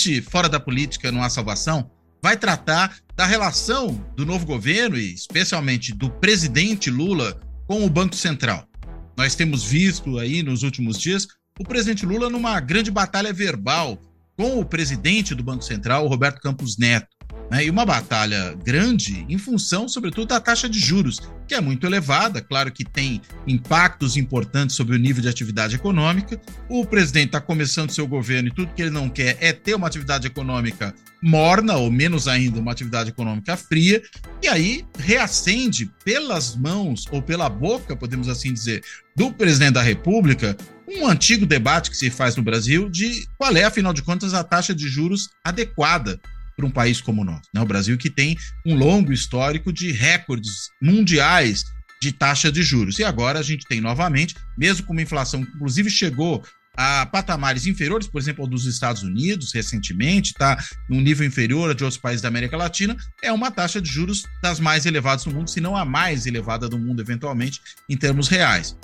Este Fora da Política Não Há Salvação vai tratar da relação do novo governo e especialmente do presidente Lula com o Banco Central. Nós temos visto aí nos últimos dias o presidente Lula numa grande batalha verbal com o presidente do Banco Central, Roberto Campos Neto. Né, e uma batalha grande em função, sobretudo, da taxa de juros, que é muito elevada, claro que tem impactos importantes sobre o nível de atividade econômica. O presidente está começando seu governo e tudo que ele não quer é ter uma atividade econômica morna, ou menos ainda, uma atividade econômica fria, e aí reacende pelas mãos ou pela boca, podemos assim dizer, do presidente da República, um antigo debate que se faz no Brasil de qual é, afinal de contas, a taxa de juros adequada para um país como o nosso. Né? O Brasil que tem um longo histórico de recordes mundiais de taxa de juros. E agora a gente tem novamente, mesmo com uma inflação que inclusive chegou a patamares inferiores, por exemplo, ao dos Estados Unidos recentemente, está num nível inferior a de outros países da América Latina, é uma taxa de juros das mais elevadas do mundo, se não a mais elevada do mundo, eventualmente, em termos reais.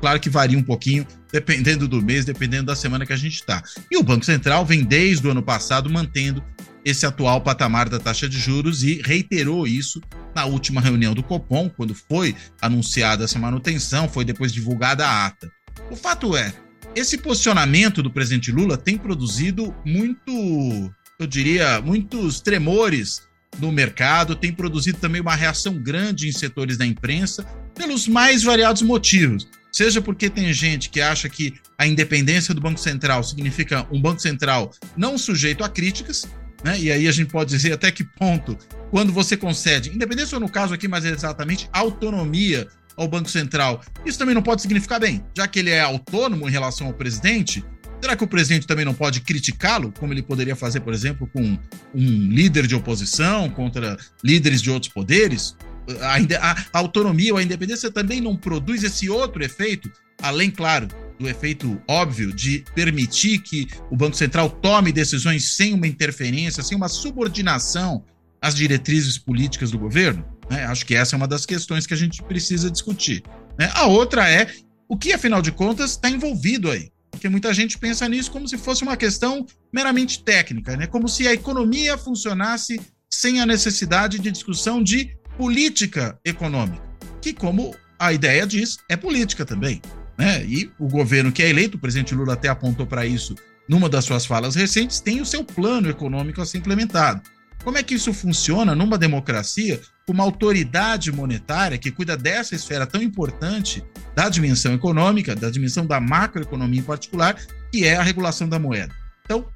Claro que varia um pouquinho, dependendo do mês, dependendo da semana que a gente está. E o Banco Central vem desde o ano passado mantendo esse atual patamar da taxa de juros e reiterou isso na última reunião do Copom, quando foi anunciada essa manutenção, foi depois divulgada a ata. O fato é, esse posicionamento do presidente Lula tem produzido muito, eu diria, muitos tremores no mercado, tem produzido também uma reação grande em setores da imprensa, pelos mais variados motivos. Seja porque tem gente que acha que a independência do Banco Central significa um Banco Central não sujeito a críticas, né? E aí a gente pode dizer até que ponto, quando você concede, independência ou no caso aqui, mas exatamente autonomia ao Banco Central, isso também não pode significar bem, já que ele é autônomo em relação ao presidente. Será que o presidente também não pode criticá-lo, como ele poderia fazer, por exemplo, com um líder de oposição contra líderes de outros poderes? A, a autonomia ou a independência também não produz esse outro efeito, além, claro, do efeito óbvio de permitir que o Banco Central tome decisões sem uma interferência, sem uma subordinação às diretrizes políticas do governo? Né? Acho que essa é uma das questões que a gente precisa discutir. Né? A outra é o que, afinal de contas, está envolvido aí. Porque muita gente pensa nisso como se fosse uma questão meramente técnica, né? como se a economia funcionasse sem a necessidade de discussão de política econômica, que, como a ideia diz, é política também. Né? E o governo que é eleito, o presidente Lula até apontou para isso numa das suas falas recentes, tem o seu plano econômico a ser implementado. Como é que isso funciona numa democracia com uma autoridade monetária que cuida dessa esfera tão importante da dimensão econômica, da dimensão da macroeconomia em particular, que é a regulação da moeda? Então,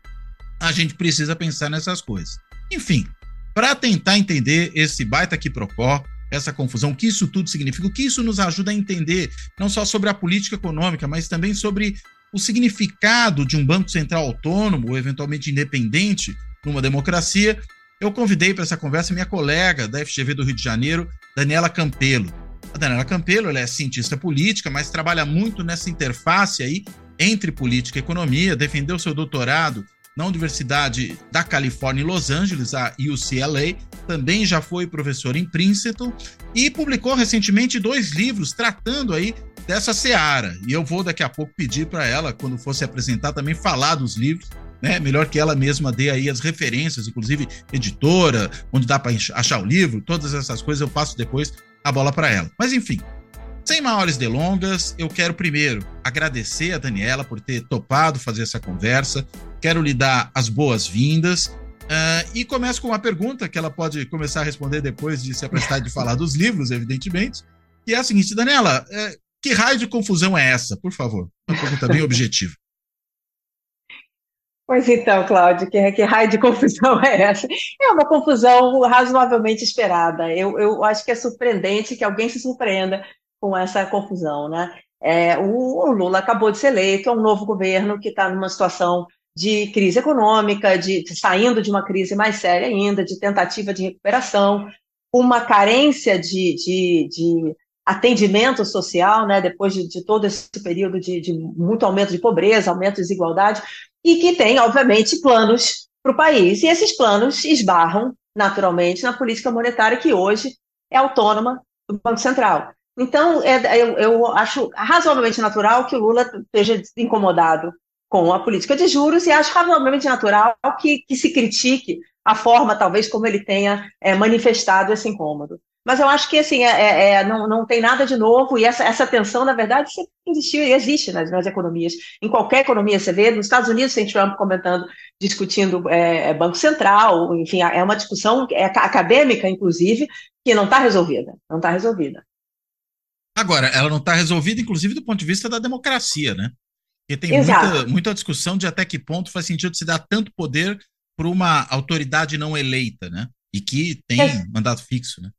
a gente precisa pensar nessas coisas. Enfim, para tentar entender esse baita quiprocó, essa confusão, o que isso tudo significa, o que isso nos ajuda a entender, não só sobre a política econômica, mas também sobre o significado de um Banco Central autônomo ou eventualmente independente numa democracia. Eu convidei para essa conversa minha colega da FGV do Rio de Janeiro, Daniela Campelo. A Daniela Campelo ela é cientista política, mas trabalha muito nessa interface aí entre política e economia, defendeu seu doutorado na Universidade da Califórnia em Los Angeles, a UCLA, também já foi professor em Princeton e publicou recentemente dois livros tratando aí dessa seara. E eu vou daqui a pouco pedir para ela, quando for se apresentar, também falar dos livros. Né? Melhor que ela mesma dê aí as referências, inclusive editora, onde dá para achar o livro, todas essas coisas eu passo depois a bola para ela. Mas enfim, sem maiores delongas, eu quero primeiro agradecer a Daniela por ter topado fazer essa conversa. Quero lhe dar as boas-vindas. Uh, e começo com uma pergunta que ela pode começar a responder depois de se aprestar de falar dos livros, evidentemente. Que é a seguinte, Daniela, uh, que raio de confusão é essa, por favor? Uma pergunta bem objetiva. Pois então, Cláudio, que, que raio de confusão é essa? É uma confusão razoavelmente esperada. Eu, eu acho que é surpreendente que alguém se surpreenda com essa confusão, né? É, o, o, Lula acabou de ser eleito, é um novo governo que está numa situação de crise econômica, de, de, saindo de uma crise mais séria ainda, de tentativa de recuperação, uma carência de, de, de atendimento social, né, depois de, de todo esse período de, de, muito aumento de pobreza, aumento de desigualdade, e que tem, obviamente, planos para o país. E esses planos esbarram, naturalmente, na política monetária, que hoje é autônoma do Banco Central. Então, é, eu, eu acho razoavelmente natural que o Lula esteja incomodado com a política de juros e acho razoavelmente natural que, que se critique a forma, talvez, como ele tenha é, manifestado esse incômodo. Mas eu acho que assim, é, é, é, não, não tem nada de novo, e essa, essa tensão, na verdade, sempre existiu e existe nas, nas economias. Em qualquer economia, você vê, nos Estados Unidos tem Trump comentando, discutindo é, é Banco Central, enfim, é uma discussão é, acadêmica, inclusive, que não está resolvida. Não está resolvida. Agora, ela não está resolvida, inclusive, do ponto de vista da democracia, né? Porque tem muita, muita discussão de até que ponto faz sentido se dar tanto poder para uma autoridade não eleita, né? E que tem é. mandato fixo, né?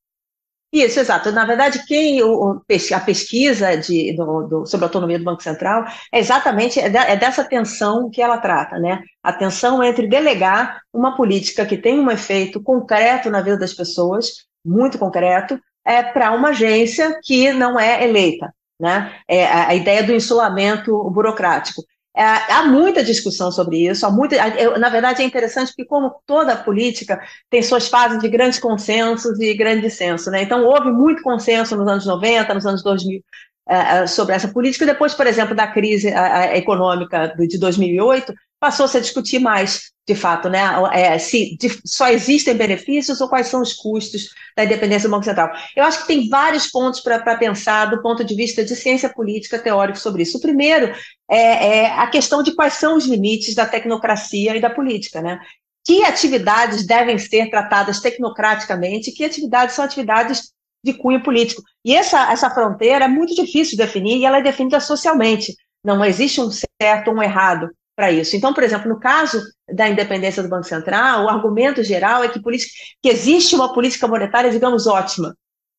Isso, exato. Na verdade, quem o, a pesquisa de, do, do, sobre a autonomia do Banco Central é exatamente é, é, dessa tensão que ela trata, né? A tensão entre delegar uma política que tem um efeito concreto na vida das pessoas, muito concreto, é, para uma agência que não é eleita, né? É a, a ideia do insulamento burocrático. É, há muita discussão sobre isso, há muita, eu, na verdade é interessante porque como toda política tem suas fases de grandes consensos e grande dissenso, né? Então houve muito consenso nos anos 90, nos anos 2000 é, é, sobre essa política, depois, por exemplo, da crise econômica de 2008, passou-se a discutir mais, de fato, né, é, se de, só existem benefícios ou quais são os custos da independência do Banco Central. Eu acho que tem vários pontos para pensar do ponto de vista de ciência política teórico sobre isso. O primeiro é, é, a questão de quais são os limites da tecnocracia e da política, né? Que atividades devem ser tratadas tecnocraticamente, que atividades são atividades de cunho político. E essa, essa fronteira é muito difícil de definir e ela é definida socialmente. Não existe um certo ou um errado para isso. Então, por exemplo, no caso da independência do Banco Central, o argumento geral é que, que existe uma política monetária, digamos, ótima.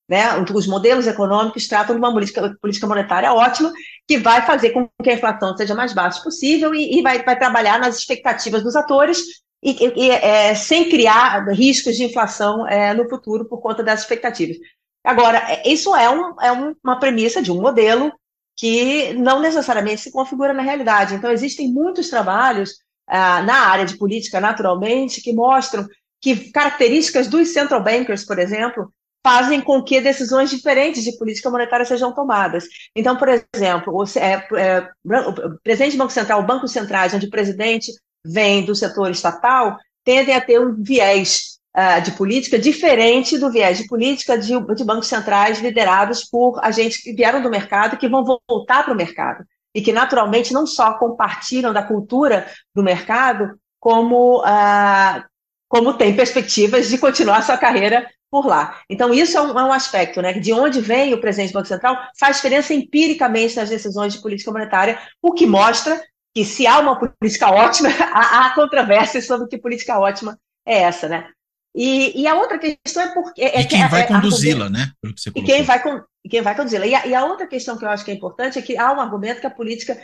Né? Os modelos econômicos tratam de uma política, política monetária ótima, que vai fazer com que a inflação seja mais baixa possível e, e vai, vai, trabalhar nas expectativas dos atores e, e é, sem criar riscos de inflação é, no futuro por conta das expectativas. Agora, é, isso é, um, é uma premissa de um modelo que não necessariamente se configura na realidade. Então, existem muitos trabalhos ah, na área de política, naturalmente, que mostram que características dos central bankers, por exemplo, fazem com que decisões diferentes de política monetária sejam tomadas. Então, por exemplo, o, é, é, o presidente do Banco Central, bancos centrais, onde o presidente vem do setor estatal, tendem a ter um viés uh, de política diferente do viés de política de, de bancos centrais liderados por agentes que vieram do mercado e que vão voltar para o mercado. E que, naturalmente, não só compartilham da cultura do mercado, como, uh, como têm perspectivas de continuar sua carreira por lá. Então, isso é um, é um, aspecto, né? De onde vem o presidente do Banco Central faz diferença empiricamente nas decisões de política monetária, o que mostra que se há uma política ótima, há, há controvérsias sobre que política ótima é essa, né? E, e a outra questão é porque. É, e quem é, vai é, conduzi-la, né? e quem vai, quem vai conduzi-la. E, e, a outra questão que eu acho que é importante é que há um argumento que a política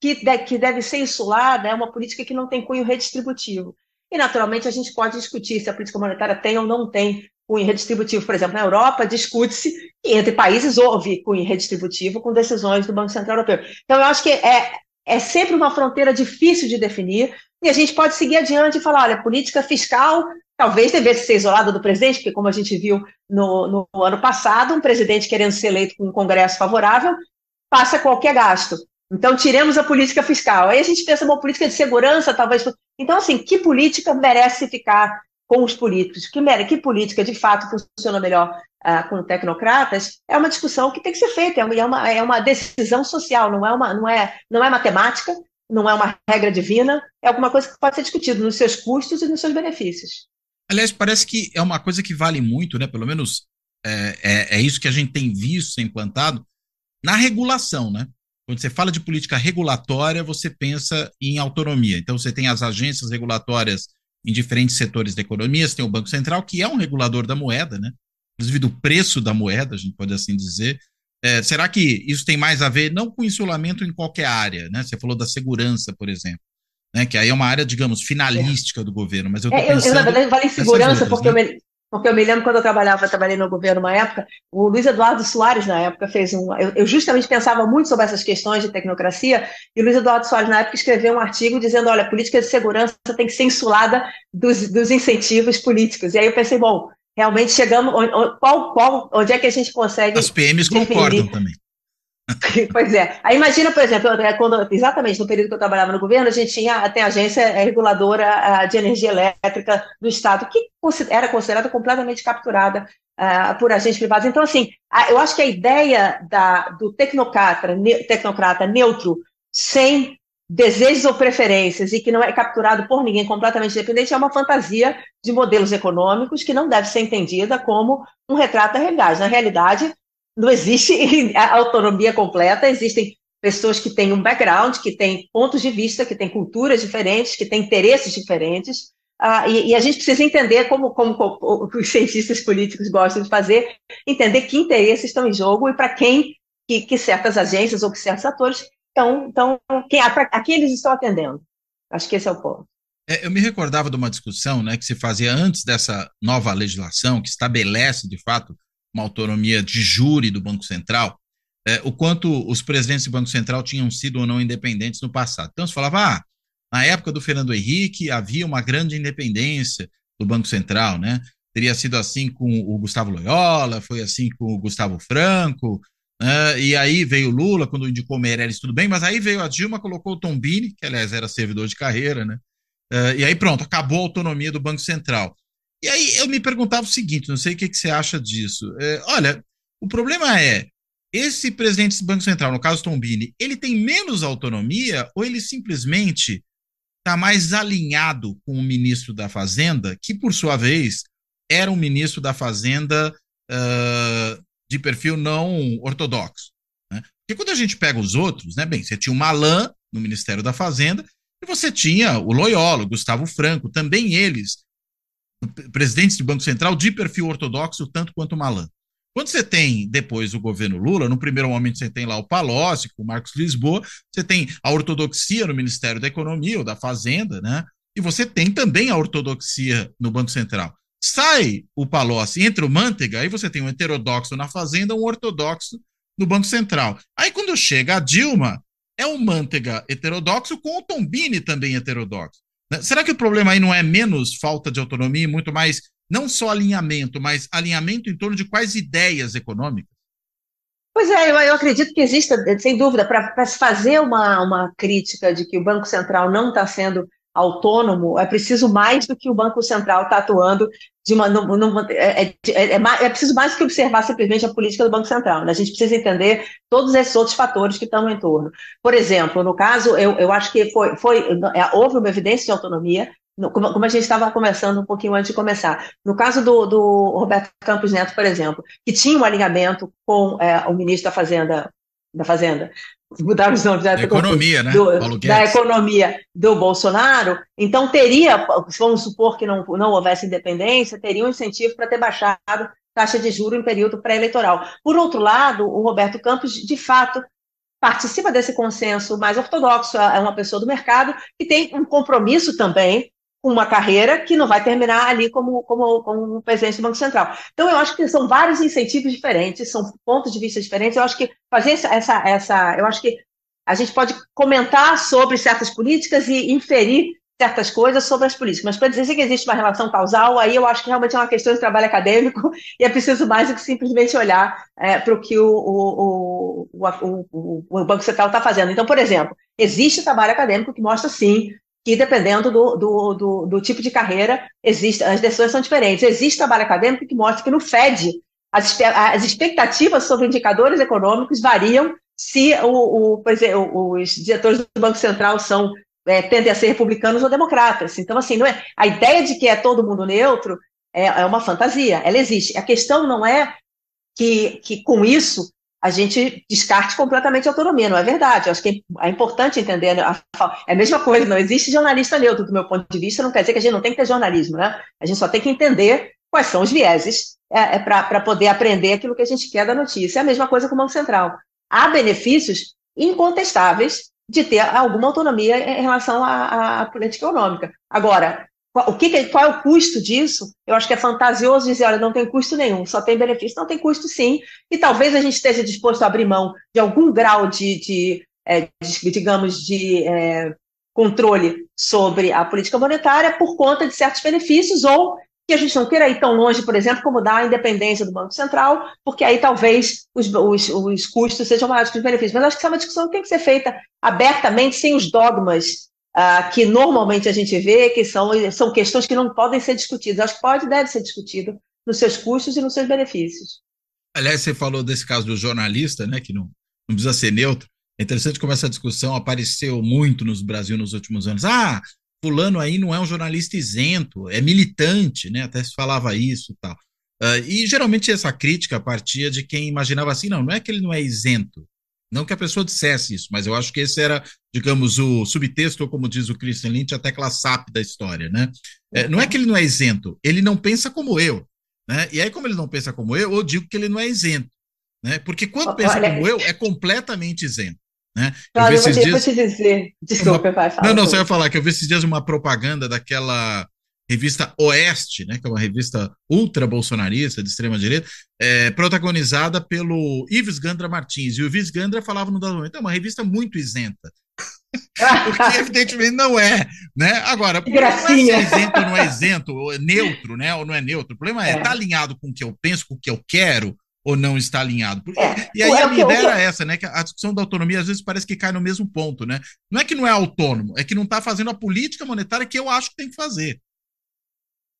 que, de, que deve ser insulada é uma política que não tem cunho redistributivo. E, naturalmente, a gente pode discutir se a política monetária tem ou não tem cunho redistributivo. Por exemplo, na Europa, discute-se que entre países houve cunho redistributivo com decisões do Banco Central Europeu. Então, eu acho que é, é sempre uma fronteira difícil de definir, e a gente pode seguir adiante e falar: olha, política fiscal talvez devesse ser isolada do presidente, porque, como a gente viu no, no ano passado, um presidente querendo ser eleito com um Congresso favorável passa qualquer gasto. Então, tiremos a política fiscal. Aí a gente pensa uma política de segurança, talvez. Então, assim, que política merece ficar com os políticos? Que, que política, de fato, funciona melhor uh, com tecnocratas? É uma discussão que tem que ser feita, é uma, é uma decisão social, não é, uma, não, é, não é matemática, não é uma regra divina, é alguma coisa que pode ser discutida nos seus custos e nos seus benefícios. Aliás, parece que é uma coisa que vale muito, né? Pelo menos é, é, é, isso que a gente tem visto ser implantado na regulação, né? Quando você fala de política regulatória, você pensa em autonomia. Então, você tem as agências regulatórias em diferentes setores da economia, você tem o Banco Central, que é um regulador da moeda, né? Inclusive do preço da moeda, a gente pode assim dizer. É, será que isso tem mais a ver, não com insulamento em qualquer área, né? Você falou da segurança, por exemplo, né? Que aí é uma área, digamos, finalística é. do governo, mas eu tô é, eu, eu, na verdade, falei segurança outras, porque né? eu me, porque eu me lembro quando eu trabalhava, trabalhei no governo uma época, o Luiz Eduardo Soares, na época, fez um. Eu, eu, justamente pensava muito sobre essas questões de tecnocracia, e o Luiz Eduardo Soares, na época, escreveu um artigo dizendo: olha, a política de segurança tem que ser insulada dos, dos incentivos políticos. E aí eu pensei, bom, realmente chegamos. Qual, qual, onde é que a gente consegue. As PMs definir? concordam também. pois é. Aí imagina, por exemplo, é, quando, exatamente no período que eu trabalhava no governo, a gente tinha tem a agência reguladora de energia elétrica do Estado, que era considerada completamente capturada uh, por agentes privados. Então, assim, eu acho que a ideia da, do tecnocrata, ne, tecnocrata neutro, sem desejos ou preferências e que não é capturado por ninguém completamente independente é uma fantasia de modelos econômicos que não deve ser entendida como um retrato da realidade. Na realidade, não existe autonomia completa, existem pessoas que têm um background, que têm pontos de vista, que têm culturas diferentes, que têm interesses diferentes, uh, e, e, a gente precisa entender, como, como, como, os cientistas políticos gostam de fazer, entender que interesses estão em jogo e para quem que, que, certas agências ou que certos atores estão, estão quem, a quem eles estão atendendo. Acho que esse é o ponto. É, eu me recordava de uma discussão né, que se fazia antes dessa nova legislação, que estabelece, de fato, uma autonomia de júri do Banco Central, é, o quanto os presidentes do Banco Central tinham sido ou não independentes no passado. Então, se falava, ah, na época do Fernando Henrique havia uma grande independência do Banco Central, né? Teria sido assim com o Gustavo Loyola, foi assim com o Gustavo Franco, né? e aí veio Lula, quando indicou Meirelles, tudo bem, mas aí veio a Dilma, colocou o Tombini, que aliás era servidor de carreira, né? Uh, e aí pronto, acabou a autonomia do Banco Central. E aí eu me perguntava o seguinte, não sei o que, que você acha disso. É, olha, o problema é, esse presidente do Banco Central, no caso Tombini, ele tem menos autonomia ou ele simplesmente está mais alinhado com o ministro da Fazenda, que por sua vez era um ministro da Fazenda uh, de perfil não ortodoxo. Né? Porque quando a gente pega os outros, né, bem, você tinha o Malan no Ministério da Fazenda e você tinha o Loyola, o Gustavo Franco, também eles presidentes do Banco Central de perfil ortodoxo, tanto quanto Malan. Quando você tem depois o governo Lula, no primeiro momento você tem lá o Palocci, com o Marcos Lisboa, você tem a ortodoxia no Ministério da Economia ou da Fazenda, né? E você tem também a ortodoxia no Banco Central. Sai o Palocci, entra o Manteiga, aí você tem um heterodoxo na Fazenda, um ortodoxo no Banco Central. Aí quando chega a Dilma, é o Manteiga heterodoxo com o Tombini também heterodoxo. Né? Será que o problema aí não é menos falta de autonomia, muito mais, não só alinhamento, mas alinhamento em torno de quais ideias econômicas? Pois é, eu, eu acredito que exista, sem dúvida, para se fazer uma, uma crítica de que o Banco Central não está sendo autônomo, é preciso mais do que o Banco Central está atuando de uma. é, é, é, é, preciso mais do que observar simplesmente a política do Banco Central. Né? A gente precisa entender todos esses outros fatores que estão no entorno. Por exemplo, no caso, eu, eu acho que foi, foi, houve uma evidência de autonomia, como, como a gente estava conversando um pouquinho antes de começar. No caso do, do Roberto Campos Neto, por exemplo, que tinha um alinhamento com o ministro da Fazenda, da Fazenda, mudar os nomes da economia, né? Do, da economia do Bolsonaro, então teria, vamos supor que não, não houvesse independência, teria um incentivo para ter baixado taxa de juro em período pré-eleitoral. Por outro lado, o Roberto Campos, de fato, participa desse consenso mais ortodoxo, é uma pessoa do mercado que tem um compromisso também uma carreira que não vai terminar ali como, como, como presidente do Banco Central. Então, eu acho que são vários incentivos diferentes, são pontos de vista diferentes. Eu acho que fazer essa, essa, eu acho que a gente pode comentar sobre certas políticas e inferir certas coisas sobre as políticas, mas para dizer que existe uma relação causal, aí eu acho que realmente é uma questão de trabalho acadêmico e é preciso mais do que simplesmente olhar é, para o que o, o, o, o, Banco Central está fazendo. Então, por exemplo, existe trabalho acadêmico que mostra, sim, que dependendo do, do, do, do, tipo de carreira, existe, as decisões são diferentes. Existe trabalho acadêmico que mostra que no FED as, as expectativas sobre indicadores econômicos variam se o, o, exemplo, os diretores do Banco Central são é, tendem a ser republicanos ou democratas. Então, assim, não é a ideia de que é todo mundo neutro é, é uma fantasia. Ela existe. A questão não é que, que com isso a gente descarte completamente a autonomia, não é verdade. Eu acho que é importante entender, né? é a mesma coisa, não existe jornalista neutro, do meu ponto de vista, não quer dizer que a gente não tem que ter jornalismo, né? A gente só tem que entender quais são os vieses é, é para poder aprender aquilo que a gente quer da notícia. É a mesma coisa com o Banco Central. Há benefícios incontestáveis de ter alguma autonomia em relação à, à política econômica. Agora, o que, qual é o custo disso? Eu acho que é fantasioso dizer, olha, não tem custo nenhum, só tem benefício. Não tem custo sim, e talvez a gente esteja disposto a abrir mão de algum grau de, de, é, de digamos, de é, controle sobre a política monetária por conta de certos benefícios, ou que a gente não queira ir tão longe, por exemplo, como dar a independência do Banco Central, porque aí talvez os, os, os custos sejam maiores que os benefícios. Mas acho que essa é uma discussão que tem que ser feita abertamente, sem os dogmas uh, que normalmente a gente vê, que são, são questões que não podem ser discutidas. Acho que pode e deve ser discutido nos seus custos e nos seus benefícios. Aliás, você falou desse caso do jornalista, né, que não, não precisa ser neutro. É interessante como essa discussão apareceu muito no Brasil nos últimos anos. Ah, fulano aí não é um jornalista isento, é militante, né? Até se falava isso e tal. Uh, e geralmente essa crítica partia de quem imaginava assim, não, não é que ele não é isento, não que a pessoa dissesse isso, mas eu acho que esse era, digamos, o subtexto, ou como diz o Christian Lynch, a tecla SAP da história, né? É, não é que ele não é isento, ele não pensa como eu, né? E aí, como ele não pensa como eu, eu digo que ele não é isento, né? Porque quando pensa Olha... como eu, é completamente isento. Né? Claro, eu, eu, vou te, dias... vou te dizer. Desculpa, uma... vai falar. Não, não, você vai falar que eu vi esses dias uma propaganda daquela revista Oeste, né, que é uma revista ultra-bolsonarista, de extrema-direita, é, protagonizada pelo Ives Gandra Martins. E o Ives Gandra falava no dado momento, é uma revista muito isenta. Porque evidentemente não é, né? Agora, o problema não é se é isento ou não é isento, ou é neutro, né? Ou não é neutro. O problema é, é. tá alinhado com o que eu penso, com o que eu quero, ou não está alinhado. É. E aí a minha ideia era essa, né? Que a discussão da autonomia às vezes parece que cai no mesmo ponto, né? Não é que não é autônomo, é que não está fazendo a política monetária que eu acho que tem que fazer.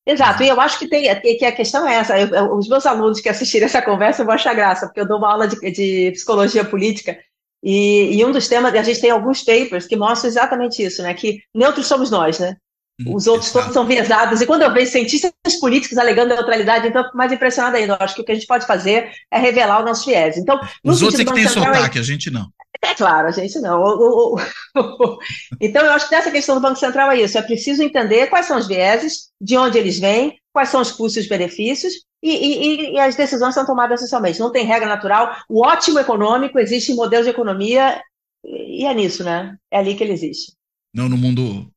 Exato, e eu acho que, tem, que a questão é essa. Eu, os meus alunos que assistirem essa conversa vão achar graça, porque eu dou uma aula de, de psicologia política, e, e, um dos temas, a gente tem alguns papers que mostram exatamente isso, né? Que neutros somos nós, né? Hum, Os outros todos são viesados. E quando eu vejo cientistas políticos alegando neutralidade, então eu fico mais impressionada ainda. Eu acho que o que a gente pode fazer é revelar o nosso viés. Então, Os outros é que têm sotaque, é... a gente não. É claro, a gente não. Então, eu acho que nessa questão do Banco Central é isso. É preciso entender quais são os vieses, de onde eles vêm, quais são os custos e benefícios, e, e, e, as decisões são tomadas socialmente. Não tem regra natural. O ótimo econômico existe em modelo de economia, e é nisso, né? É ali que ele existe. Não no mundo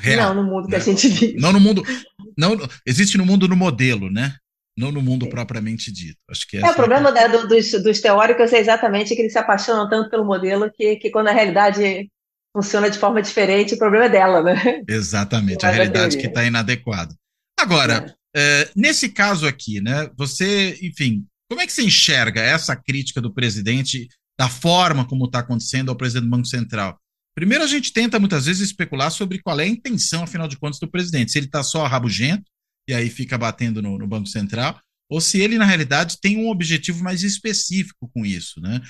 real. Não no mundo né? que a gente vive. Não no mundo. Não, existe no mundo no modelo, né? Não no mundo propriamente dito. Acho que é o problema é... do, dos, dos, teóricos é exatamente que eles se apaixonam tanto pelo modelo que, que quando a realidade funciona de forma diferente, o problema é dela, né? Exatamente, a realidade que está inadequada. Agora, é. É, nesse caso aqui, né? Você, enfim, como é que você enxerga essa crítica do presidente da forma como está acontecendo ao presidente do Banco Central? Primeiro, a gente tenta muitas vezes especular sobre qual é a intenção, afinal de contas, do presidente. Se ele está só rabugento, e aí fica batendo no, no, Banco Central, ou se ele, na realidade, tem um objetivo mais específico com isso, né?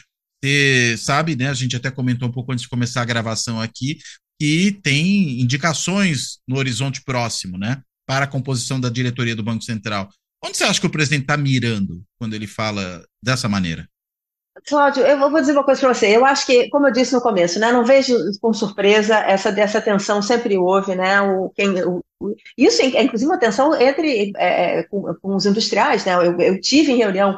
Você sabe, né? A gente até comentou um pouco antes de começar a gravação aqui, que tem indicações no horizonte próximo, né? Para a composição da diretoria do Banco Central. Onde você acha que o presidente está mirando quando ele fala dessa maneira? Cláudio, eu vou dizer uma coisa para você. Eu acho que, como eu disse no começo, né, não vejo com surpresa essa dessa tensão sempre houve, né? O, quem, o, isso é inclusive uma tensão entre é, é, com, com, os industriais, né? Eu, eu, tive em reunião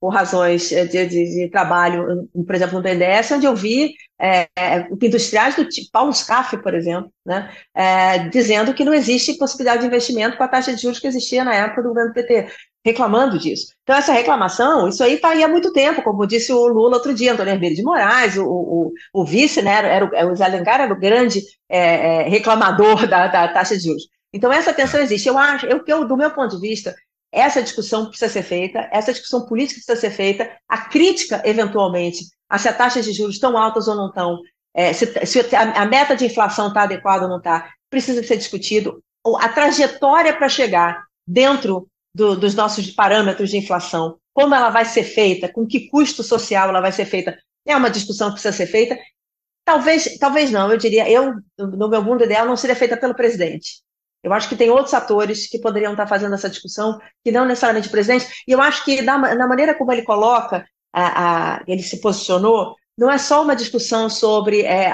por razões de, de, de, trabalho, por exemplo, no BNDES, onde eu vi é, é, industriais do tipo Paulo Scaff, por exemplo, né, é, dizendo que não existe possibilidade de investimento com a taxa de juros que existia na época do governo PT reclamando disso. Então, essa reclamação, isso aí está aí há muito tempo, como disse o Lula outro dia, Antônio Hermeiro de Moraes, o, o, o vice, né, era, era o Zé Alencar era o grande é, é, reclamador da, da, taxa de juros. Então, essa tensão existe. Eu acho, eu, eu, do meu ponto de vista, essa discussão precisa ser feita, essa discussão política precisa ser feita, a crítica, eventualmente, a se as taxas de juros estão altas ou não estão, é, se, se a, a meta de inflação está adequada ou não está, precisa ser discutido. A trajetória para chegar dentro do, dos nossos parâmetros de inflação, como ela vai ser feita, com que custo social ela vai ser feita, é uma discussão que precisa ser feita. Talvez, talvez não, eu diria, eu, no meu mundo ideal, não seria feita pelo presidente. Eu acho que tem outros atores que poderiam estar fazendo essa discussão, que não necessariamente o presidente, e eu acho que na, na maneira como ele coloca, a, a, ele se posicionou, não é só uma discussão sobre é,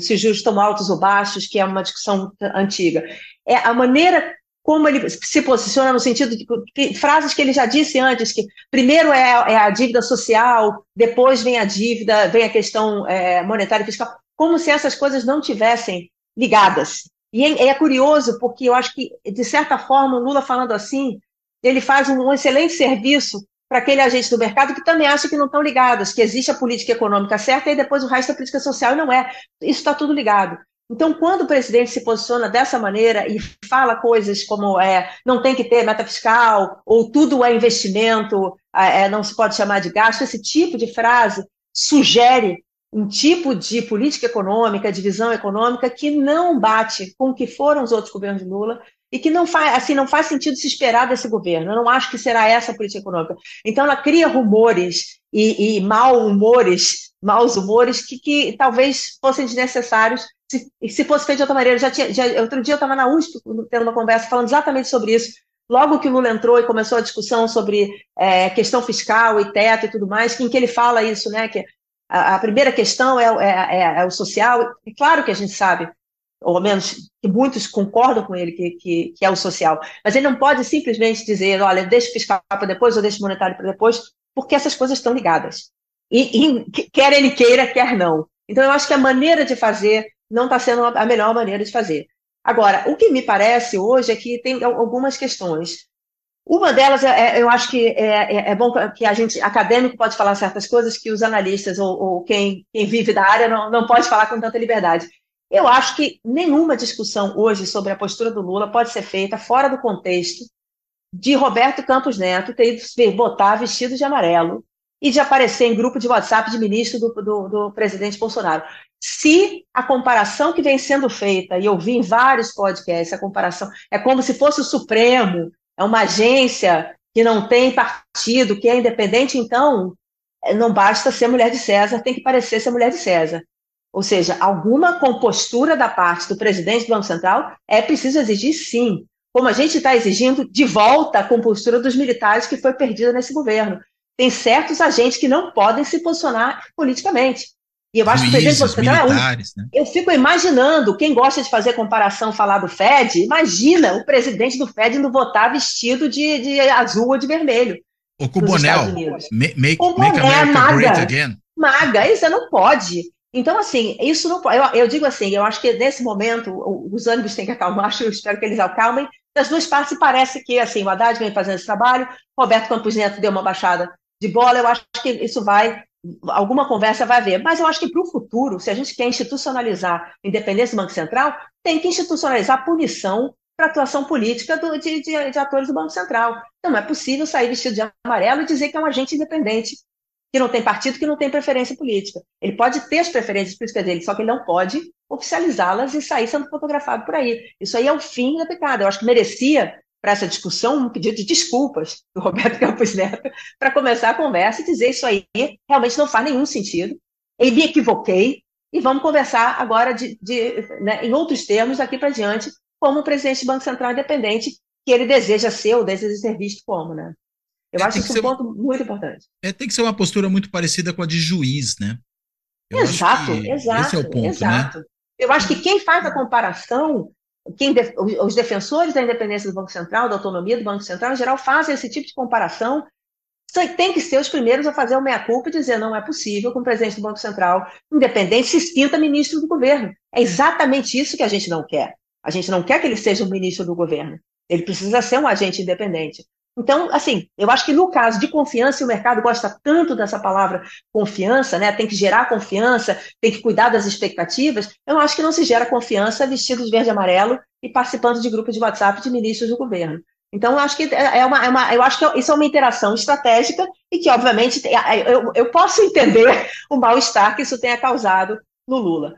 se os juros estão altos ou baixos, que é uma discussão antiga. É a maneira como ele se posiciona no sentido de que, frases que ele já disse antes, que primeiro é, é, a dívida social, depois vem a dívida, vem a questão é, monetária e fiscal, como se essas coisas não tivessem ligadas. E é, é curioso, porque eu acho que, de certa forma, o Lula falando assim, ele faz um, um excelente serviço para aquele agente do mercado que também acha que não estão ligados, que existe a política econômica certa e depois o resto da política social, e não é. Isso está tudo ligado. Então, quando o presidente se posiciona dessa maneira e fala coisas como é, não tem que ter meta fiscal, ou tudo é investimento, é, não se pode chamar de gasto, esse tipo de frase sugere um tipo de política econômica, de visão econômica que não bate com o que foram os outros governos de Lula e que não faz, assim, não faz sentido se esperar desse governo. Eu não acho que será essa a política econômica. Então, ela cria rumores e, e mal humores, maus humores que, que talvez fossem desnecessários se, se fosse feito de outra maneira, já tinha, já, outro dia eu estava na USP tendo uma conversa falando exatamente sobre isso. Logo que o Lula entrou e começou a discussão sobre é, questão fiscal e teto e tudo mais, em que ele fala isso, né? Que a, a primeira questão é, é, é, é, o social. É claro que a gente sabe, ou menos que muitos concordam com ele, que, que, que é o social. Mas ele não pode simplesmente dizer, olha, deixa o fiscal para depois ou deixa o monetário para depois, porque essas coisas estão ligadas. E, e, quer ele queira, quer não. Então, eu acho que a maneira de fazer não está sendo a melhor maneira de fazer. Agora, o que me parece hoje é que tem algumas questões. Uma delas, é, é eu acho que é, é, é, bom que a gente, acadêmico, pode falar certas coisas que os analistas ou, ou quem, quem, vive da área não, não pode falar com tanta liberdade. Eu acho que nenhuma discussão hoje sobre a postura do Lula pode ser feita fora do contexto de Roberto Campos Neto ter ido votar vestido de amarelo e de aparecer em grupo de WhatsApp de ministro do, do, do presidente Bolsonaro se a comparação que vem sendo feita, e eu vi em vários podcasts, a comparação é como se fosse o Supremo, é uma agência que não tem partido, que é independente, então é, não basta ser mulher de César, tem que parecer ser mulher de César. Ou seja, alguma compostura da parte do presidente do Banco Central é preciso exigir sim, como a gente está exigindo de volta a compostura dos militares que foi perdida nesse governo. Tem certos agentes que não podem se posicionar politicamente. E eu acho que o presidente Bolsonaro é né? Eu fico imaginando, quem gosta de fazer comparação, falar do Fed, imagina o presidente do Fed indo votar vestido de, de azul ou de vermelho. O com Bonel, make, make, make America maga. Maga, isso não pode. Então, assim, isso não pode. Eu, eu, digo assim, eu acho que nesse momento os ânimos têm que acalmar, eu espero que eles acalmem. Das duas partes, parece que assim, o Haddad vem fazendo esse trabalho, Roberto Campos Neto deu uma baixada de bola, eu acho que isso vai alguma conversa vai haver. Mas eu acho que para o futuro, se a gente quer institucionalizar independência do Banco Central, tem que institucionalizar punição para atuação política do, de, de, de, atores do Banco Central. Então, não é possível sair vestido de amarelo e dizer que é um agente independente, que não tem partido, que não tem preferência política. Ele pode ter as preferências políticas dele, só que ele não pode oficializá-las e sair sendo fotografado por aí. Isso aí é o fim da pecado. Eu acho que merecia para essa discussão um pedido de desculpas do Roberto Campos Neto para começar a conversa e dizer isso aí realmente não faz nenhum sentido. Eu me equivoquei e vamos conversar agora de, de né, em outros termos daqui para diante como o presidente do Banco Central independente que ele deseja ser ou deseja ser visto como, né? Eu é, acho isso um ponto muito importante. É, tem que ser uma postura muito parecida com a de juiz, né? Eu exato, exato. Esse é o ponto, né? exato. Né? Eu acho que quem faz a comparação quem, os defensores da independência do Banco Central, da autonomia do Banco Central, em geral, fazem esse tipo de comparação. Tem que ser os primeiros a fazer o meia-culpa e dizer não é possível que um presidente do Banco Central independente se sinta ministro do governo. É exatamente isso que a gente não quer. A gente não quer que ele seja um ministro do governo. Ele precisa ser um agente independente. Então, assim, eu acho que no caso de confiança, e o mercado gosta tanto dessa palavra confiança, né? Tem que gerar confiança, tem que cuidar das expectativas. Eu acho que não se gera confiança vestido de verde e amarelo e participando de grupos de WhatsApp de ministros do governo. Então, eu acho que é, é uma, é uma eu acho que isso é uma interação estratégica e que, obviamente, eu, eu posso entender o mal-estar que isso tenha causado no Lula.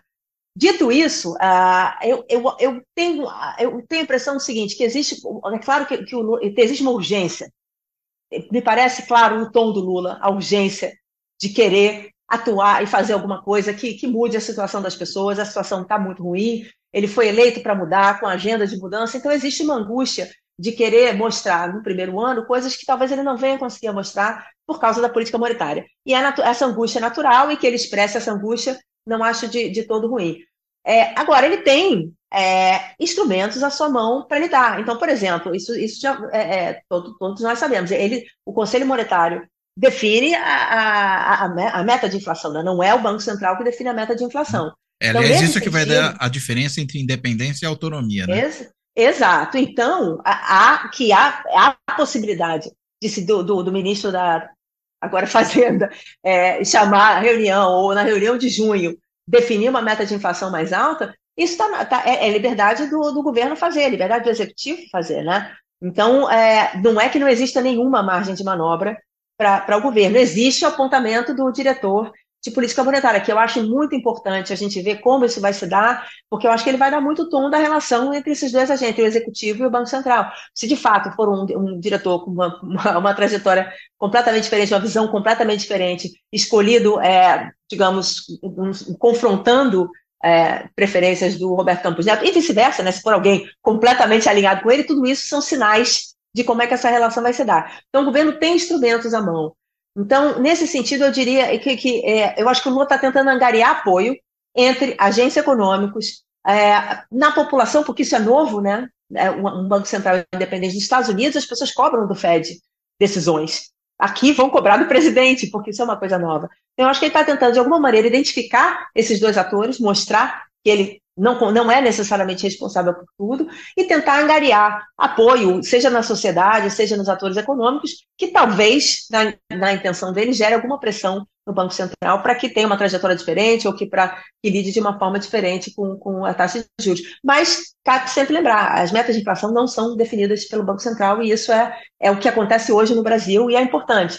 Dito isso, uh, eu, eu, eu, tenho, eu tenho a impressão do seguinte, que existe, é claro que, que o, existe uma urgência, me parece claro no tom do Lula, a urgência de querer atuar e fazer alguma coisa que, que mude a situação das pessoas, a situação está muito ruim, ele foi eleito para mudar, com agenda de mudança, então existe uma angústia de querer mostrar no primeiro ano coisas que talvez ele não venha conseguir mostrar por causa da política monetária. E é essa angústia é natural e que ele expressa essa angústia não acho de, de todo ruim. É, agora, ele tem é, instrumentos à sua mão para lidar. Então, por exemplo, isso, isso já é, é, todo, todos nós sabemos. Ele, o Conselho Monetário define a, a, a, meta de inflação, né? não é o Banco Central que define a meta de inflação. É, então, aliás, isso sentido, que vai dar a diferença entre independência e autonomia, né? Ex exato. Então, há, que há, há a possibilidade de se, do, do, do ministro da agora Fazenda é, chamar a reunião, ou na reunião de junho, definir uma meta de inflação mais alta, isso tá, tá, é, é, liberdade do, do, governo fazer, é liberdade do executivo fazer, né? Então, é, não é que não exista nenhuma margem de manobra para o governo, existe o apontamento do diretor de política monetária, que eu acho muito importante a gente ver como isso vai se dar, porque eu acho que ele vai dar muito tom da relação entre esses dois agentes, o executivo e o Banco Central. Se de fato for um, um diretor com uma, uma, uma, trajetória completamente diferente, uma visão completamente diferente, escolhido, é, digamos, um, confrontando é, preferências do Roberto Campos Neto, e vice-versa, né? se for alguém completamente alinhado com ele, tudo isso são sinais de como é que essa relação vai se dar. Então, o governo tem instrumentos à mão. Então, nesse sentido, eu diria que, que é, eu acho que o Lula está tentando angariar apoio entre agentes econômicos, é, na população, porque isso é novo, né? É um, Banco Central independente dos Estados Unidos, as pessoas cobram do Fed decisões. Aqui vão cobrar do presidente, porque isso é uma coisa nova. Então, eu acho que ele está tentando, de alguma maneira, identificar esses dois atores, mostrar que ele não, não é necessariamente responsável por tudo, e tentar angariar apoio, seja na sociedade, seja nos atores econômicos, que talvez, na, na intenção dele, gere alguma pressão no Banco Central para que tenha uma trajetória diferente ou que, pra, que lide de uma forma diferente com, com a taxa de juros. Mas cabe sempre lembrar, as metas de inflação não são definidas pelo Banco Central e isso é, é o que acontece hoje no Brasil e é importante.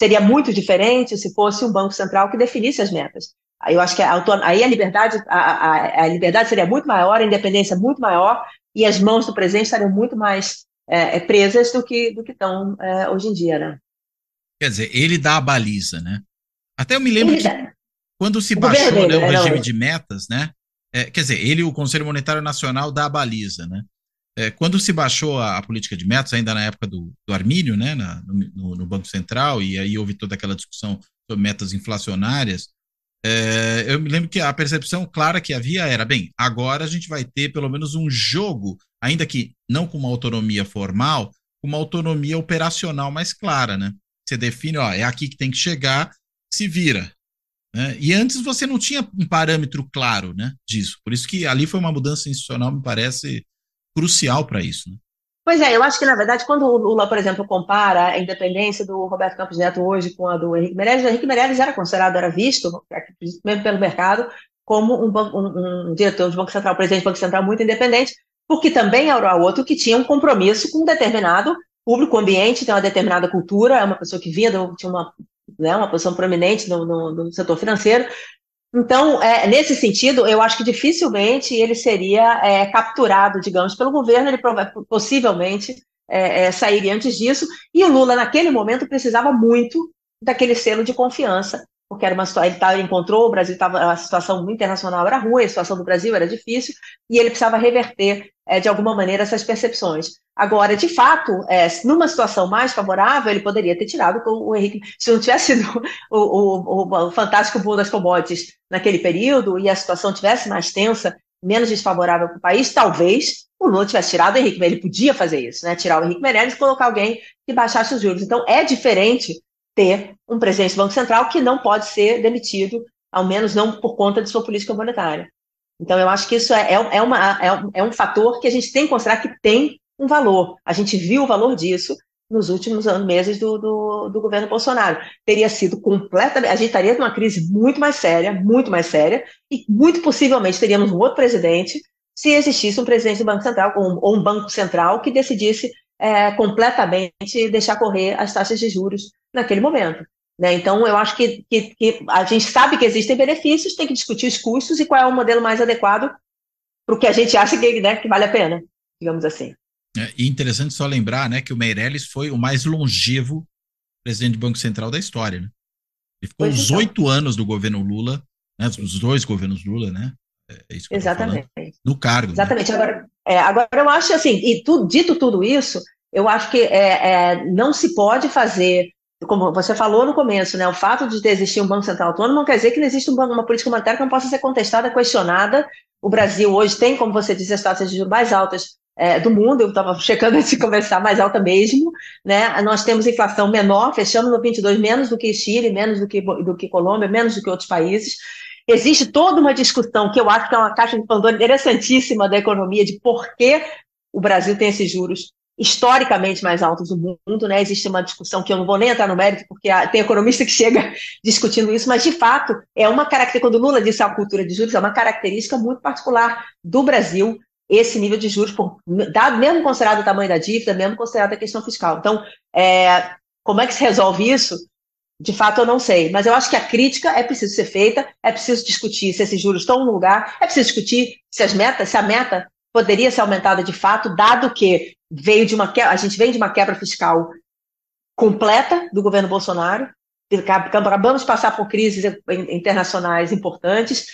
Seria muito diferente se fosse um Banco Central que definisse as metas. Eu acho que a, aí a liberdade, a, a, a, liberdade seria muito maior, a independência muito maior, e as mãos do presidente estariam muito mais é, é, presas do que, do que estão é, hoje em dia, né? Quer dizer, ele dá a baliza, né? Até eu me lembro ele que dá. quando se o baixou dele, né, o regime não. de metas, né? É, quer dizer, ele, o Conselho Monetário Nacional, dá a baliza, né? É, quando se baixou a, a, política de metas, ainda na época do, do Armínio, né, na, no, no, Banco Central, e aí houve toda aquela discussão sobre metas inflacionárias, é, eu me lembro que a percepção clara que havia era: bem, agora a gente vai ter pelo menos um jogo, ainda que não com uma autonomia formal, com uma autonomia operacional mais clara, né? Você define, ó, é aqui que tem que chegar, se vira. Né? E antes você não tinha um parâmetro claro né, disso. Por isso que ali foi uma mudança institucional, me parece crucial para isso. Né? Pois é, eu acho que, na verdade, quando o Lula, por exemplo, compara a independência do Roberto Campos Neto hoje com a do Henrique Meirelles, o Henrique Meirelles era considerado, era visto, mesmo pelo mercado, como um, um, um diretor do Banco Central, presidente do Banco Central muito independente, porque também era outro que tinha um compromisso com um determinado público ambiente, tem uma determinada cultura, é uma pessoa que vinha, tinha uma, né, uma posição proeminente no, no, no setor financeiro, então, é, nesse sentido, eu acho que dificilmente ele seria é, capturado, digamos, pelo governo, ele possivelmente é, é, sairia antes disso, e o Lula, naquele momento, precisava muito daquele selo de confiança, porque era uma ele, ele encontrou, o Brasil estava, a situação internacional era ruim, a situação do Brasil era difícil, e ele precisava reverter, é, de alguma maneira, essas percepções. Agora, de fato, é, numa situação mais favorável, ele poderia ter tirado o, o Henrique, se não tivesse sido o, o, o fantástico boom das commodities naquele período e a situação tivesse mais tensa, menos desfavorável para o país, talvez o Lula tivesse tirado o Henrique, ele podia fazer isso, né? Tirar o Henrique Meirelles e colocar alguém que baixasse os juros. Então, é diferente ter um presidente do Banco Central que não pode ser demitido, ao menos não por conta de sua política monetária. Então, eu acho que isso é, é, é uma, é, um, é um fator que a gente tem que considerar que tem um valor. A gente viu o valor disso nos últimos anos, meses do, do, do, governo Bolsonaro. Teria sido completamente. A gente estaria numa crise muito mais séria, muito mais séria, e muito possivelmente teríamos um outro presidente se existisse um presidente do Banco Central, ou, ou um Banco Central que decidisse é, completamente deixar correr as taxas de juros naquele momento. Né? Então, eu acho que, que, que, a gente sabe que existem benefícios, tem que discutir os custos e qual é o modelo mais adequado para o que a gente acha que, né, que vale a pena, digamos assim. É, e interessante só lembrar né, que o Meirelles foi o mais longevo presidente do Banco Central da história. Né? Ele ficou pois os então. oito então. anos do governo Lula, né, os dois governos Lula, né? É, é Exatamente. no cargo. Né? Exatamente. Né? Agora, é, agora, eu acho assim, e tu, dito tudo isso, eu acho que é, é, não se pode fazer, como você falou no começo, né, o fato de existir um Banco Central autônomo não quer dizer que não exista uma, uma política monetária que não possa ser contestada, questionada, O Brasil hoje tem, como você disse, as taxas de juros mais altas é, do mundo, eu estava checando antes de começar, mais alta mesmo, né? Nós temos inflação menor, fechamos no 22 menos do que Chile, menos do que, do que Colômbia, menos do que outros países. Existe toda uma discussão que eu acho que é uma caixa de Pandora interessantíssima da economia, de por que o Brasil tem esses juros historicamente mais altos do mundo, né? Existe uma discussão que eu não vou nem entrar no mérito, porque tem economista que chega discutindo isso, mas de fato é uma característica, quando Lula disse a cultura de juros, é uma característica muito particular do Brasil, esse nível de juros, por, dado, mesmo considerado o tamanho da dívida, mesmo considerado a questão fiscal. Então, é, como é que se resolve isso? De fato, eu não sei, mas eu acho que a crítica é preciso ser feita, é preciso discutir se esses juros estão no lugar, é preciso discutir se as metas, se a meta poderia ser aumentada de fato, dado que veio de uma a gente vem de uma quebra fiscal completa do governo Bolsonaro, acabamos de passar por crises internacionais importantes,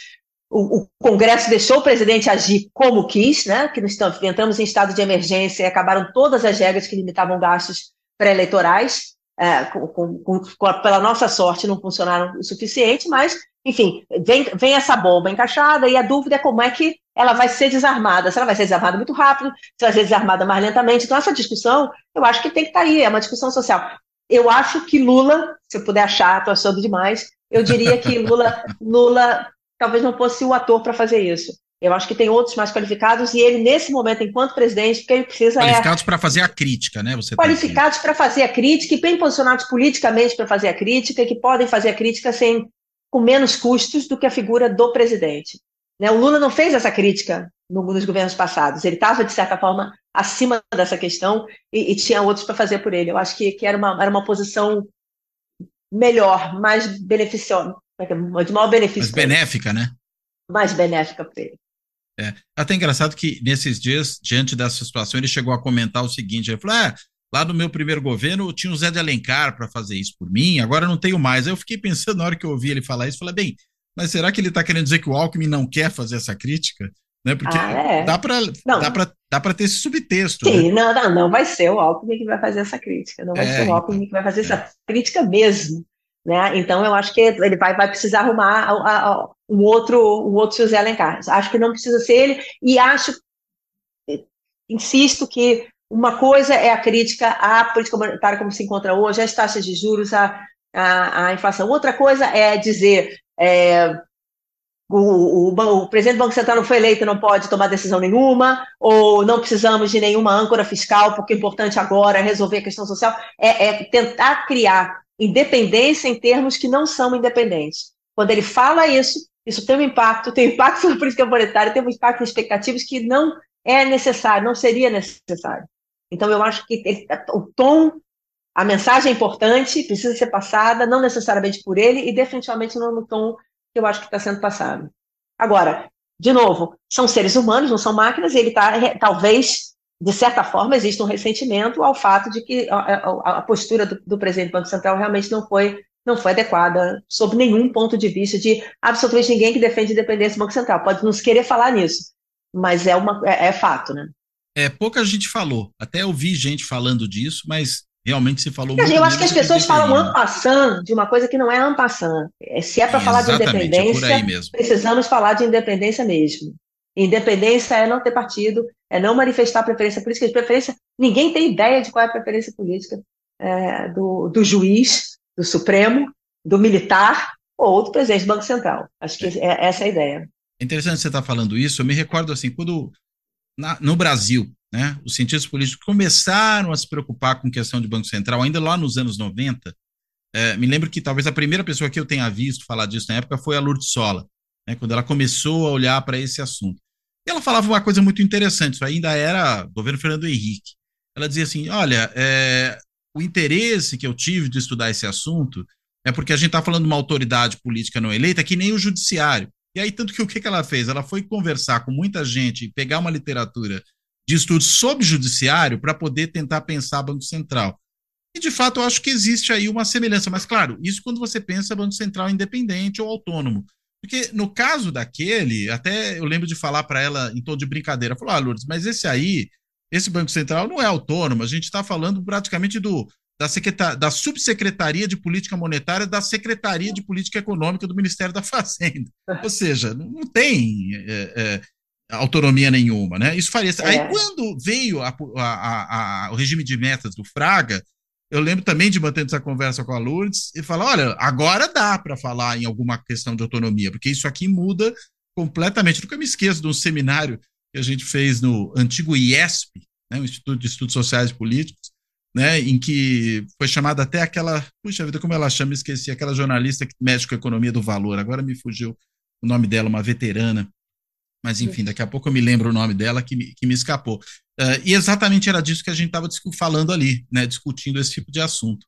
o, o, Congresso deixou o presidente agir como quis, né? Que nós entramos em estado de emergência e acabaram todas as regras que limitavam gastos pré-eleitorais. É, com, com, com, pela nossa sorte, não funcionaram o suficiente, mas, enfim, vem, vem essa bomba encaixada e a dúvida é como é que ela vai ser desarmada. Se ela vai ser desarmada muito rápido, se vai ser desarmada mais lentamente. Então, essa discussão, eu acho que tem que estar tá aí, é uma discussão social. Eu acho que Lula, se eu puder achar, estou achando demais, eu diria que Lula, Lula talvez não fosse o ator para fazer isso. Eu acho que tem outros mais qualificados e ele, nesse momento, enquanto presidente, porque ele precisa. É qualificados é, para fazer a crítica, né? Você tá qualificados para fazer a crítica e bem posicionados politicamente para fazer a crítica e que podem fazer a crítica sem, com menos custos do que a figura do presidente. Né? O Lula não fez essa crítica no, nos governos passados. Ele estava, de certa forma, acima dessa questão e, e tinha outros para fazer por ele. Eu acho que, que era, uma, era uma posição melhor, mais beneficiosa, é de maior benefício. Mais benéfica, né? Mais benéfica para ele. É. Até engraçado que nesses dias, diante dessa situação, ele chegou a comentar o seguinte: ele falou, ah, lá no meu primeiro governo tinha o Zé de Alencar para fazer isso por mim, agora não tenho mais. Aí eu fiquei pensando na hora que eu ouvi ele falar isso, falei, bem, mas será que ele está querendo dizer que o Alckmin não quer fazer essa crítica? Né? Porque ah, é. dá para dá dá para ter esse subtexto. Sim, né? não, não, não vai ser o Alckmin que vai fazer essa crítica, não vai é, ser o Alckmin então, que vai fazer é. essa crítica mesmo. Né? Então, eu acho que ele vai, vai precisar arrumar a, a, um outro um outro José Alencar. Acho que não precisa ser ele, e acho, insisto, que uma coisa é a crítica à política monetária como se encontra hoje, às taxas de juros, à, à, à inflação. Outra coisa é dizer é, o, o, o, presidente do Banco Central não foi eleito, não pode tomar decisão nenhuma, ou não precisamos de nenhuma âncora fiscal, porque o importante agora é resolver a questão social, é, é tentar criar independência em termos que não são independentes. Quando ele fala isso, isso tem um impacto, tem impacto sobre a política monetária, tem um impacto em expectativas que não é necessário, não seria necessário. Então, eu acho que ele, o tom, a mensagem é importante, precisa ser passada, não necessariamente por ele, e definitivamente não no tom que eu acho que está sendo passado. Agora, de novo, são seres humanos, não são máquinas, e ele está, talvez, de certa forma, existe um ressentimento ao fato de que a, a postura do, do, presidente do Banco Central realmente não foi, não foi adequada, sob nenhum ponto de vista de absolutamente ninguém que defende a independência do Banco Central. Pode nos querer falar nisso, mas é, uma, é, é fato, né? É, pouca gente falou. Até ouvi gente falando disso, mas realmente se falou muito. Eu acho que as pessoas falam ampassando de uma coisa que não é ampassando. É, se é para falar de é independência, é precisamos falar de independência mesmo. Independência é não ter partido, é não manifestar preferência política. De preferência, ninguém tem ideia de qual é a preferência política é, do, do juiz, do Supremo, do militar ou do presidente do Banco Central. Acho que é essa é a ideia. É interessante você estar falando isso. Eu me recordo assim, quando na, no Brasil, né, os cientistas políticos começaram a se preocupar com questão de Banco Central, ainda lá nos anos 90. É, me lembro que talvez a primeira pessoa que eu tenha visto falar disso na época foi a Lourdes Sola, né, quando ela começou a olhar para esse assunto. E ela falava uma coisa muito interessante, isso ainda era governo Fernando Henrique. Ela dizia assim: olha, é, o interesse que eu tive de estudar esse assunto é porque a gente está falando de uma autoridade política não eleita que nem o judiciário. E aí, tanto que o que, que ela fez? Ela foi conversar com muita gente, pegar uma literatura de estudos sobre judiciário para poder tentar pensar Banco Central. E, de fato, eu acho que existe aí uma semelhança. Mas, claro, isso quando você pensa Banco Central independente ou autônomo. Porque no caso daquele, até eu lembro de falar para ela em tom de brincadeira, falou: "Ah, Lourdes, mas esse aí, esse Banco Central não é autônomo, a gente está falando praticamente do da, secretar, da Subsecretaria de Política Monetária da Secretaria de Política Econômica do Ministério da Fazenda. Ou seja, não tem é, é, autonomia nenhuma, né? Isso faria. É. Aí, quando veio a, a, a, o regime de metas do Fraga, eu lembro também de manter essa conversa com a Lourdes e falar: olha, agora dá para falar em alguma questão de autonomia, porque isso aqui muda completamente. Nunca me esqueço de um seminário que a gente fez no antigo IESP, né, o Instituto de Estudos Sociais e Políticos, né, em que foi chamada até aquela, puxa vida, como ela chama, esqueci, aquela jornalista que mexe com a economia do valor, agora me fugiu o nome dela, uma veterana, mas enfim, daqui a pouco eu me lembro o nome dela que me, que me escapou. Uh, e exatamente era disso que a gente estava falando ali, né, discutindo esse tipo de assunto.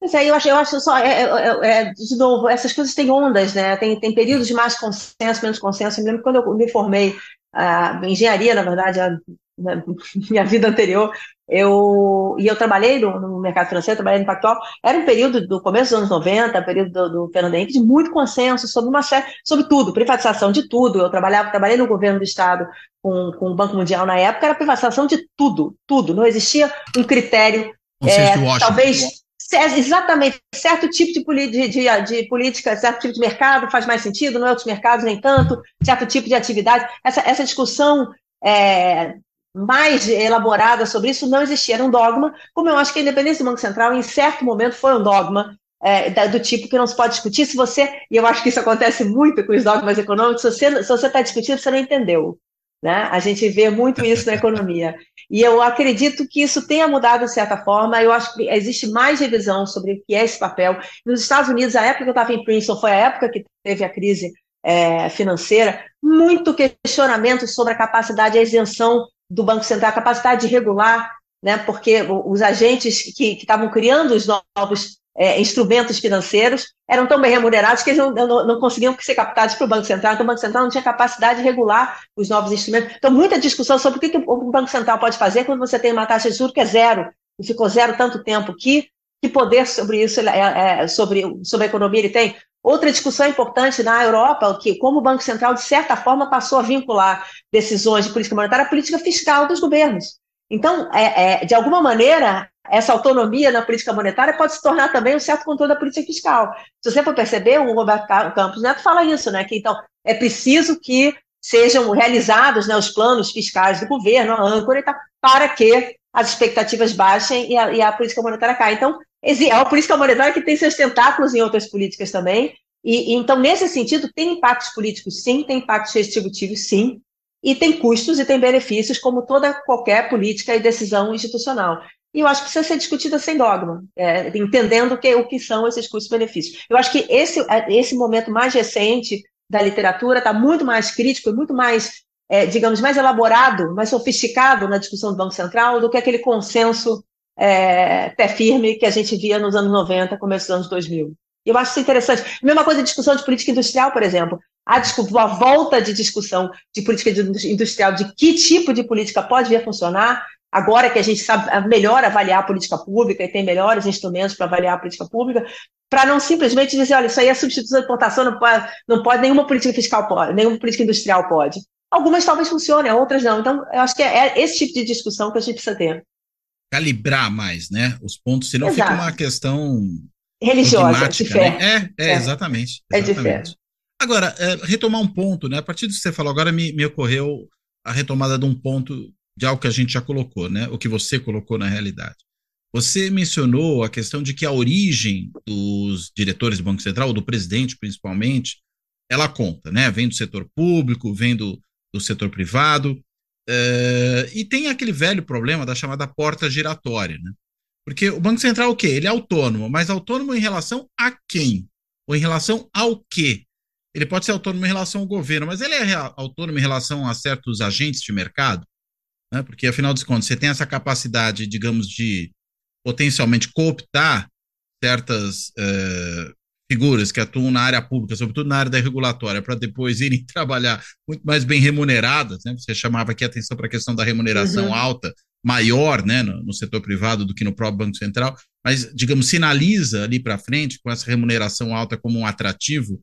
Pois é, eu acho, eu acho só, é, é, é, de novo, essas coisas têm ondas, né? Tem, tem períodos de mais consenso, menos consenso. Eu me lembro quando eu me formei uh, em engenharia, na verdade, a, na minha vida anterior, eu, e eu trabalhei no, no, mercado financeiro, trabalhei no Pactual, era um período do começo dos anos 90, período do, do Fernando Henrique, de muito consenso sobre uma série, sobre tudo, privatização de tudo. Eu trabalhava, trabalhei no governo do Estado com, com o Banco Mundial na época, era privatização de tudo, tudo. Não existia um critério, é, talvez exatamente certo tipo de, de, de, de, política, certo tipo de mercado faz mais sentido, não é outros mercados nem tanto, certo tipo de atividade. Essa, essa discussão é, mais elaborada sobre isso não existia, era um dogma, como eu acho que a independência do Banco Central, em certo momento, foi um dogma é, do tipo que não se pode discutir. Se você, e eu acho que isso acontece muito com os dogmas econômicos, se você está discutindo, você não entendeu. Né? A gente vê muito isso na economia. E eu acredito que isso tenha mudado de certa forma. Eu acho que existe mais revisão sobre o que é esse papel. Nos Estados Unidos, a época que eu estava em Princeton foi a época que teve a crise é, financeira, muito questionamento sobre a capacidade de isenção do Banco Central, a capacidade de regular, né, porque os agentes que estavam criando os novos é, instrumentos financeiros eram tão bem remunerados que eles não, não, não conseguiam ser captados para o Banco Central, então o Banco Central não tinha capacidade de regular os novos instrumentos. Então, muita discussão sobre o que, que o Banco Central pode fazer quando você tem uma taxa de juros que é zero, e ficou zero tanto tempo, que, que poder sobre isso, é, é, sobre, sobre a economia ele tem? Outra discussão importante na Europa, que como o Banco Central, de certa forma, passou a vincular decisões de política monetária à política fiscal dos governos. Então, é, é, de alguma maneira, essa autonomia na política monetária pode se tornar também um certo controle da política fiscal. Se você for perceber, o Roberto Campos Neto fala isso, né? Que então é preciso que sejam realizados né, os planos fiscais do governo, a âncora e tal, para que as expectativas baixem e a, e a política monetária caia. Então, é uma política monetária que tem seus tentáculos em outras políticas também. E, e, então, nesse sentido, tem impactos políticos, sim, tem impactos distributivos, sim, e tem custos e tem benefícios, como toda qualquer política e decisão institucional. E eu acho que precisa ser discutida sem dogma, é, entendendo que, o que são esses custos e benefícios. Eu acho que esse, esse momento mais recente da literatura está muito mais crítico e muito mais, é, digamos, mais elaborado, mais sofisticado na discussão do Banco Central do que aquele consenso é, pé firme que a gente via nos anos 90, começo dos anos 2000. Eu acho isso interessante. Mesma coisa discussão de política industrial, por exemplo. A, a volta de discussão de política industrial, de que tipo de política pode vir a funcionar, agora que a gente sabe melhor avaliar a política pública e tem melhores instrumentos para avaliar a política pública, para não simplesmente dizer, olha, isso aí é substituição de importação, não pode, não pode, nenhuma política fiscal pode, nenhuma política industrial pode. Algumas talvez funcionem, outras não. Então, eu acho que é, é esse tipo de discussão que a gente precisa ter calibrar mais, né? Os pontos, senão Exato. fica uma questão religiosa, de fé. Né? É, é, é, exatamente. É de fé. Agora, é, retomar um ponto, né? A partir do que você falou agora, me, me ocorreu a retomada de um ponto de algo que a gente já colocou, né? O que você colocou na realidade. Você mencionou a questão de que a origem dos diretores do Banco Central, ou do presidente principalmente, ela conta, né? Vem do setor público, vem do, do setor privado. Uh, e tem aquele velho problema da chamada porta giratória, né? Porque o Banco Central, o quê? Ele é autônomo, mas autônomo em relação a quem? Ou em relação ao quê? Ele pode ser autônomo em relação ao governo, mas ele é autônomo em relação a certos agentes de mercado, né? Porque, afinal de contas, você tem essa capacidade, digamos, de potencialmente cooptar certas uh, figuras que atuam na área pública, sobretudo na área da regulatória, para depois irem trabalhar muito mais bem remuneradas, né? Você chamava aqui a atenção para a questão da remuneração uhum. alta, maior, né, no, no, setor privado do que no próprio Banco Central, mas, digamos, sinaliza ali para frente, com essa remuneração alta como um atrativo,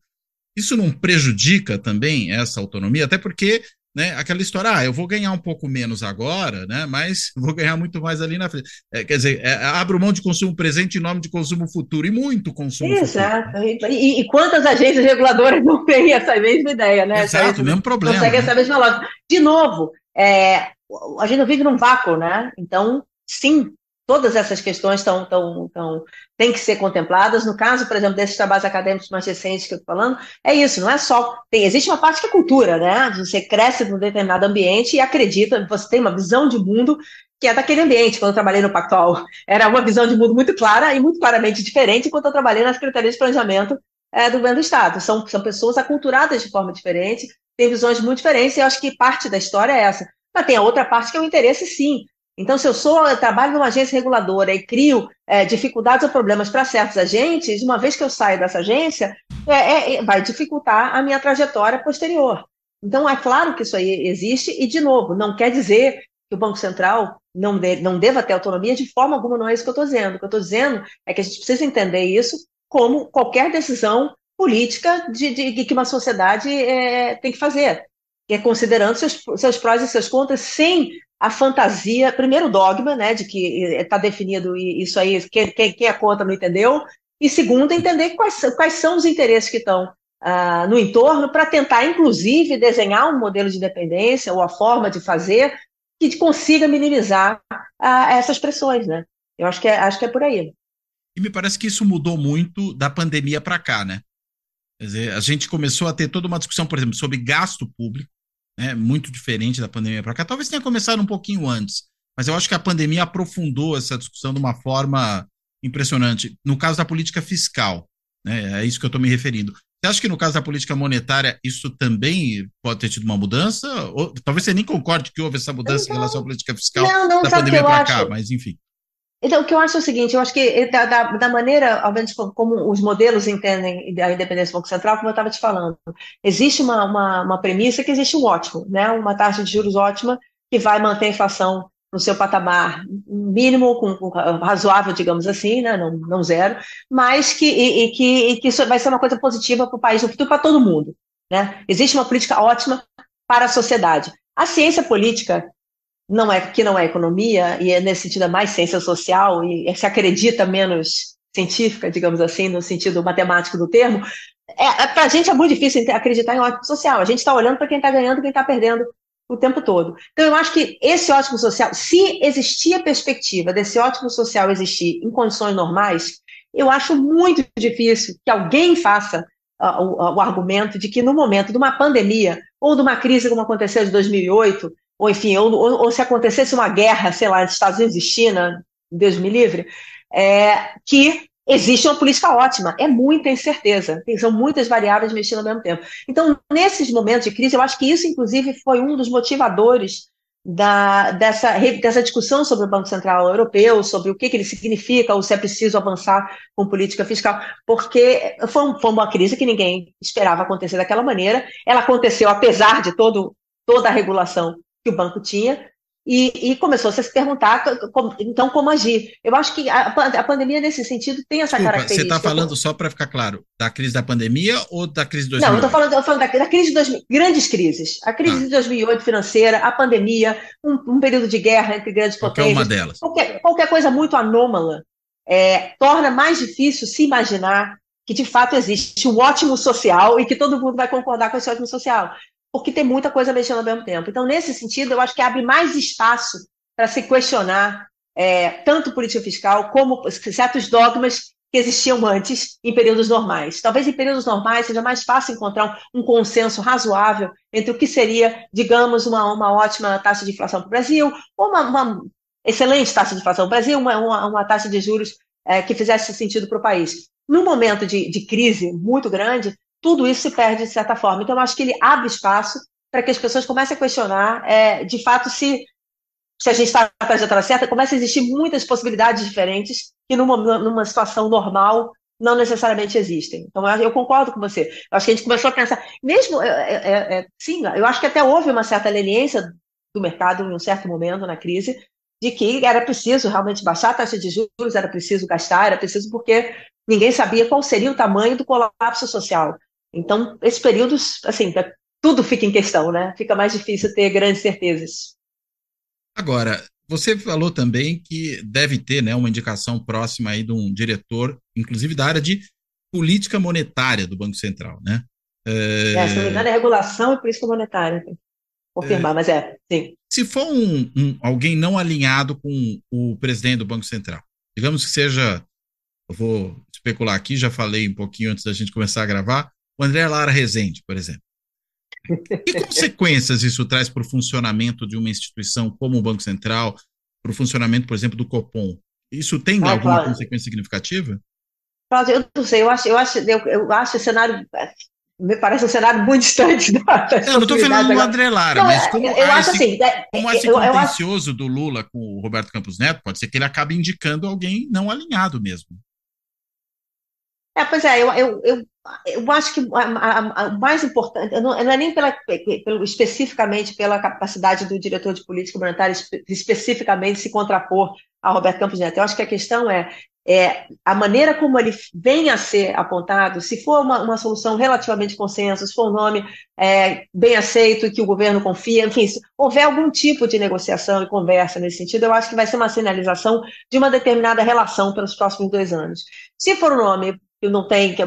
isso não prejudica também essa autonomia? Até porque né? Aquela história, ah, eu vou ganhar um pouco menos agora, né? Mas vou ganhar muito mais ali na frente. É, quer dizer, é, abro mão de consumo presente em nome de consumo futuro, e muito consumo Exato. futuro. Exato. E, e, quantas agências reguladoras não têm essa mesma ideia, né? Exato, mesmo problema. Consegue né? essa mesma lógica. De novo, é, a gente não vive num vácuo, né? Então, sim, todas essas questões estão, tão, tão, têm que ser contempladas. No caso, por exemplo, desses trabalhos acadêmicos mais recentes que eu estou falando, é isso, não é só. Tem, existe uma parte que é cultura, né? Você cresce num determinado ambiente e acredita, você tem uma visão de mundo que é daquele ambiente. Quando eu trabalhei no Pactual, era uma visão de mundo muito clara e muito claramente diferente quando eu trabalhei na Secretaria de Planejamento é, do Governo do Estado. São, são pessoas aculturadas de forma diferente, têm visões muito diferentes, e eu acho que parte da história é essa. Mas tem a outra parte que é o interesse, sim, então, se eu sou, eu trabalho numa agência reguladora e crio é, dificuldades ou problemas para certos agentes, uma vez que eu saio dessa agência, é, é, é, vai dificultar a minha trajetória posterior. Então, é claro que isso aí existe, e, de novo, não quer dizer que o Banco Central não, de, não deva ter autonomia, de forma alguma não é isso que eu estou dizendo. O que eu estou dizendo é que a gente precisa entender isso como qualquer decisão política de, de, de que uma sociedade é, tem que fazer, é considerando seus, seus prós e seus contras, sem a fantasia, primeiro dogma, né, de que está definido isso aí, quem, quem, quem é contra não entendeu, e segundo, entender quais, quais são os interesses que estão uh, no entorno, para tentar, inclusive, desenhar um modelo de independência ou a forma de fazer que consiga minimizar uh, essas pressões, né? Eu acho que, é, acho que é por aí. E me parece que isso mudou muito da pandemia para cá, né? Quer dizer, a gente começou a ter toda uma discussão, por exemplo, sobre gasto público, né, muito diferente da pandemia para cá. Talvez tenha começado um pouquinho antes, mas eu acho que a pandemia aprofundou essa discussão de uma forma impressionante. No caso da política fiscal, né, é isso que eu estou me referindo. Você acha que no caso da política monetária isso também pode ter tido uma mudança? Ou, talvez você nem concorde que houve essa mudança em relação à política fiscal não, não, da pandemia para cá, mas enfim. Então, o que eu acho é o seguinte, eu acho que eh, da, da, da maneira, ao menos como os modelos entendem a independência do Banco Central, como eu estava te falando, existe uma, uma, uma, premissa que existe um ótimo, né? uma taxa de juros ótima que vai manter a inflação no seu patamar mínimo, com, com razoável, digamos assim, né? não, não zero, mas que, e, e que, e que isso vai ser uma coisa positiva para o país, no futuro para todo mundo. Né? Existe uma política ótima para a sociedade. A ciência política não é que não é economia e é nesse sentido é mais ciência social e se acredita menos científica, digamos assim, no sentido matemático do termo, é, é para a gente é muito difícil acreditar em ótimo social. A gente está olhando para quem está ganhando, quem está perdendo o tempo todo. Então eu acho que esse ótimo social, se existir a perspectiva desse ótimo social existir em condições normais, eu acho muito difícil que alguém faça uh, o, o argumento de que no momento de uma pandemia ou de uma crise como aconteceu de 2008 ou enfim, ou, ou, se acontecesse uma guerra, sei lá, entre Estados Unidos e China, Deus me livre, é, que existe uma política ótima. É muita incerteza, são muitas variáveis mexendo ao mesmo tempo. Então, nesses momentos de crise, eu acho que isso, inclusive, foi um dos motivadores da, dessa, dessa discussão sobre o Banco Central Europeu, sobre o que, que ele significa, ou se é preciso avançar com política fiscal, porque foi, um, foi uma crise que ninguém esperava acontecer daquela maneira. Ela aconteceu apesar de todo, toda a regulação que o banco tinha, e, e começou -se a se perguntar, como, então, como agir. Eu acho que a, a pandemia, nesse sentido, tem essa Desculpa, característica. Você está falando, só para ficar claro, da crise da pandemia ou da crise de 2008? Não, eu estou falando, falando da, da, crise de 2000, grandes crises. A crise ah. de 2008 financeira, a pandemia, um, um, período de guerra entre grandes qualquer potências. Qualquer uma delas. Qualquer, qualquer coisa muito anômala é, torna mais difícil se imaginar que, de fato, existe um ótimo social e que todo mundo vai concordar com esse ótimo social porque tem muita coisa mexendo ao mesmo tempo. Então, nesse sentido, eu acho que abre mais espaço para se questionar é, tanto política fiscal como certos dogmas que existiam antes em períodos normais. Talvez em períodos normais seja mais fácil encontrar um, consenso razoável entre o que seria, digamos, uma, uma ótima taxa de inflação para o Brasil, ou uma, uma, excelente taxa de inflação para o Brasil, uma, uma, uma, taxa de juros é, que fizesse sentido para o país. No momento de, de crise muito grande, tudo isso se perde de certa forma. Então, eu acho que ele abre espaço para que as pessoas comecem a questionar, é, de fato, se, se a gente está na trajetória certa, começa a existir muitas possibilidades diferentes que numa, numa situação normal não necessariamente existem. Então, eu concordo com você. Eu acho que a gente começou a pensar, mesmo, é, é, é, é sim, eu acho que até houve uma certa leniência do mercado em um certo momento na crise, de que era preciso realmente baixar a taxa de juros, era preciso gastar, era preciso porque ninguém sabia qual seria o tamanho do colapso social. Então, esses períodos, assim, tudo fica em questão, né? Fica mais difícil ter grandes certezas. Agora, você falou também que deve ter né, uma indicação próxima aí de um diretor, inclusive da área de política monetária do Banco Central, né? É, é se não me engano, é regulação e política monetária. Confirmar, é, mas é, sim. Se for um, um, alguém não alinhado com o presidente do Banco Central, digamos que seja, eu vou especular aqui, já falei um pouquinho antes da gente começar a gravar, o André Lara Rezende, por exemplo. Que consequências isso traz para o funcionamento de uma instituição como o Banco Central, para o funcionamento, por exemplo, do Copom? Isso tem ah, alguma claro. consequência significativa? Eu não sei, eu acho, eu acho, eu, eu acho o cenário me parece um cenário muito distante da, da Eu não estou falando do André Lara, não, mas como eu acho esse, assim, é, como esse eu, contencioso acho... do Lula com o Roberto Campos Neto, pode ser que ele acabe indicando alguém não alinhado mesmo. É, pois é, eu, eu, eu, eu acho que o mais importante, não, não, é nem pela, pelo, especificamente pela capacidade do diretor de política monetária espe, especificamente se contrapor a Roberto Campos Neto. Eu acho que a questão é, é a maneira como ele vem a ser apontado, se for uma, uma solução relativamente consenso, se for um nome é, bem aceito, que o governo confia, enfim, se houver algum tipo de negociação e conversa nesse sentido, eu acho que vai ser uma sinalização de uma determinada relação pelos próximos dois anos. Se for um nome eu não tenho, que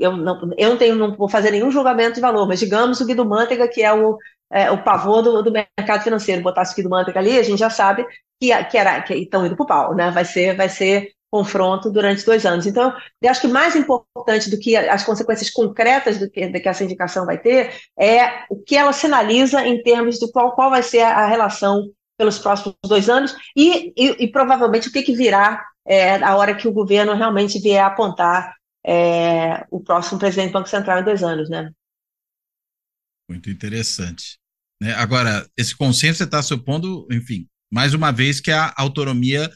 eu não, eu não tenho, não vou fazer nenhum julgamento de valor, mas digamos o Guido Mantega, que é o, é, o pavor do, do, mercado financeiro, botasse o Guido Mantega ali, a gente já sabe que, que, era, que estão indo para o pau, né? Vai ser, vai ser confronto durante dois anos. Então, eu acho que mais importante do que as consequências concretas do que, do que essa indicação vai ter é o que ela sinaliza em termos do qual, qual vai ser a relação pelos próximos dois anos e, e, e provavelmente o que, que virá é, a hora que o governo realmente vier apontar é, o próximo presidente do Banco Central em dois anos, né? Muito interessante. Né? Agora, esse consenso você está supondo, enfim, mais uma vez que a autonomia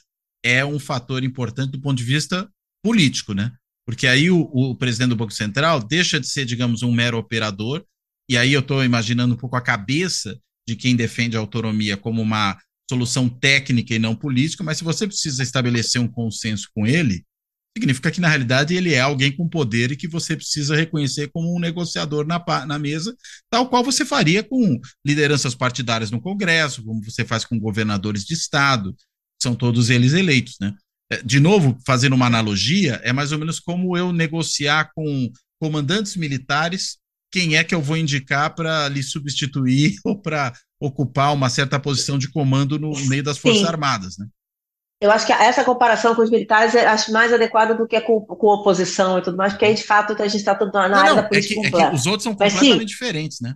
é um fator importante do ponto de vista político, né? Porque aí o, o presidente do Banco Central deixa de ser, digamos, um mero operador, e aí eu estou imaginando um pouco a cabeça de quem defende a autonomia como uma solução técnica e não política, mas se você precisa estabelecer um consenso com ele, significa que, na realidade, ele é alguém com poder e que você precisa reconhecer como um negociador na, na mesa, tal qual você faria com lideranças partidárias no Congresso, como você faz com governadores de Estado, são todos eles eleitos, né? É, de novo, fazendo uma analogia, é mais ou menos como eu negociar com comandantes militares quem é que eu vou indicar para lhe substituir ou para ocupar uma certa posição de comando no meio das Forças Sim. Armadas, né? Eu acho que essa comparação com os militares é acho mais adequada do que com, com oposição e tudo mais, porque aí, de fato, a gente está tudo na não, área não, da política é que, é que os outros são completamente sim, diferentes, né?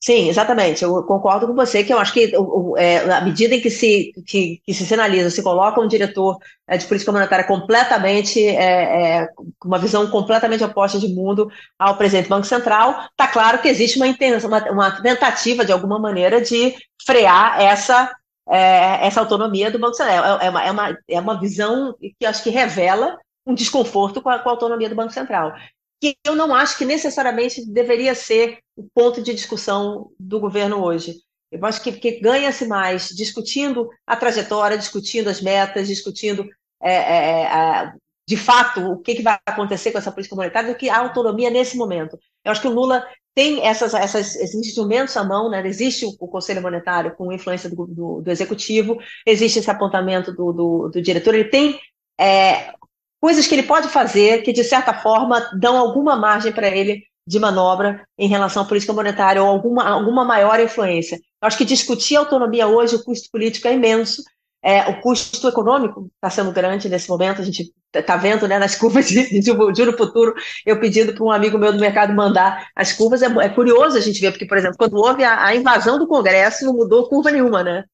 Sim, exatamente. Eu concordo com você que eu acho que é, à medida em que se, que, que, se sinaliza, se coloca um diretor é, de política monetária completamente, é, é, com uma visão completamente oposta de mundo ao presidente do Banco Central, está claro que existe uma, intenção, uma, uma tentativa, de alguma maneira, de frear essa é, essa autonomia do Banco Central. É, é, uma, é, uma, é uma visão que acho que revela um desconforto com a, com a autonomia do Banco Central, que eu não acho que necessariamente deveria ser o ponto de discussão do governo hoje. Eu acho que, que ganha-se mais discutindo a trajetória, discutindo as metas, discutindo é, é, é de fato o que, que, vai acontecer com essa política monetária do que a autonomia nesse momento. Eu acho que o Lula tem essas, essas, esses instrumentos à mão, né? existe o, o Conselho Monetário com influência do, do, do Executivo, existe esse apontamento do, do, do diretor, ele tem é, coisas que ele pode fazer que, de certa forma, dão alguma margem para ele de manobra em relação à política monetária ou alguma, alguma maior influência. Eu acho que discutir autonomia hoje, o custo político é imenso, é, o custo econômico está sendo grande nesse momento, a gente está vendo né, nas curvas de, de, de juro futuro, eu pedindo para um amigo meu do mercado mandar as curvas, é, é, curioso a gente ver, porque, por exemplo, quando houve a, a invasão do Congresso, não mudou curva nenhuma, né?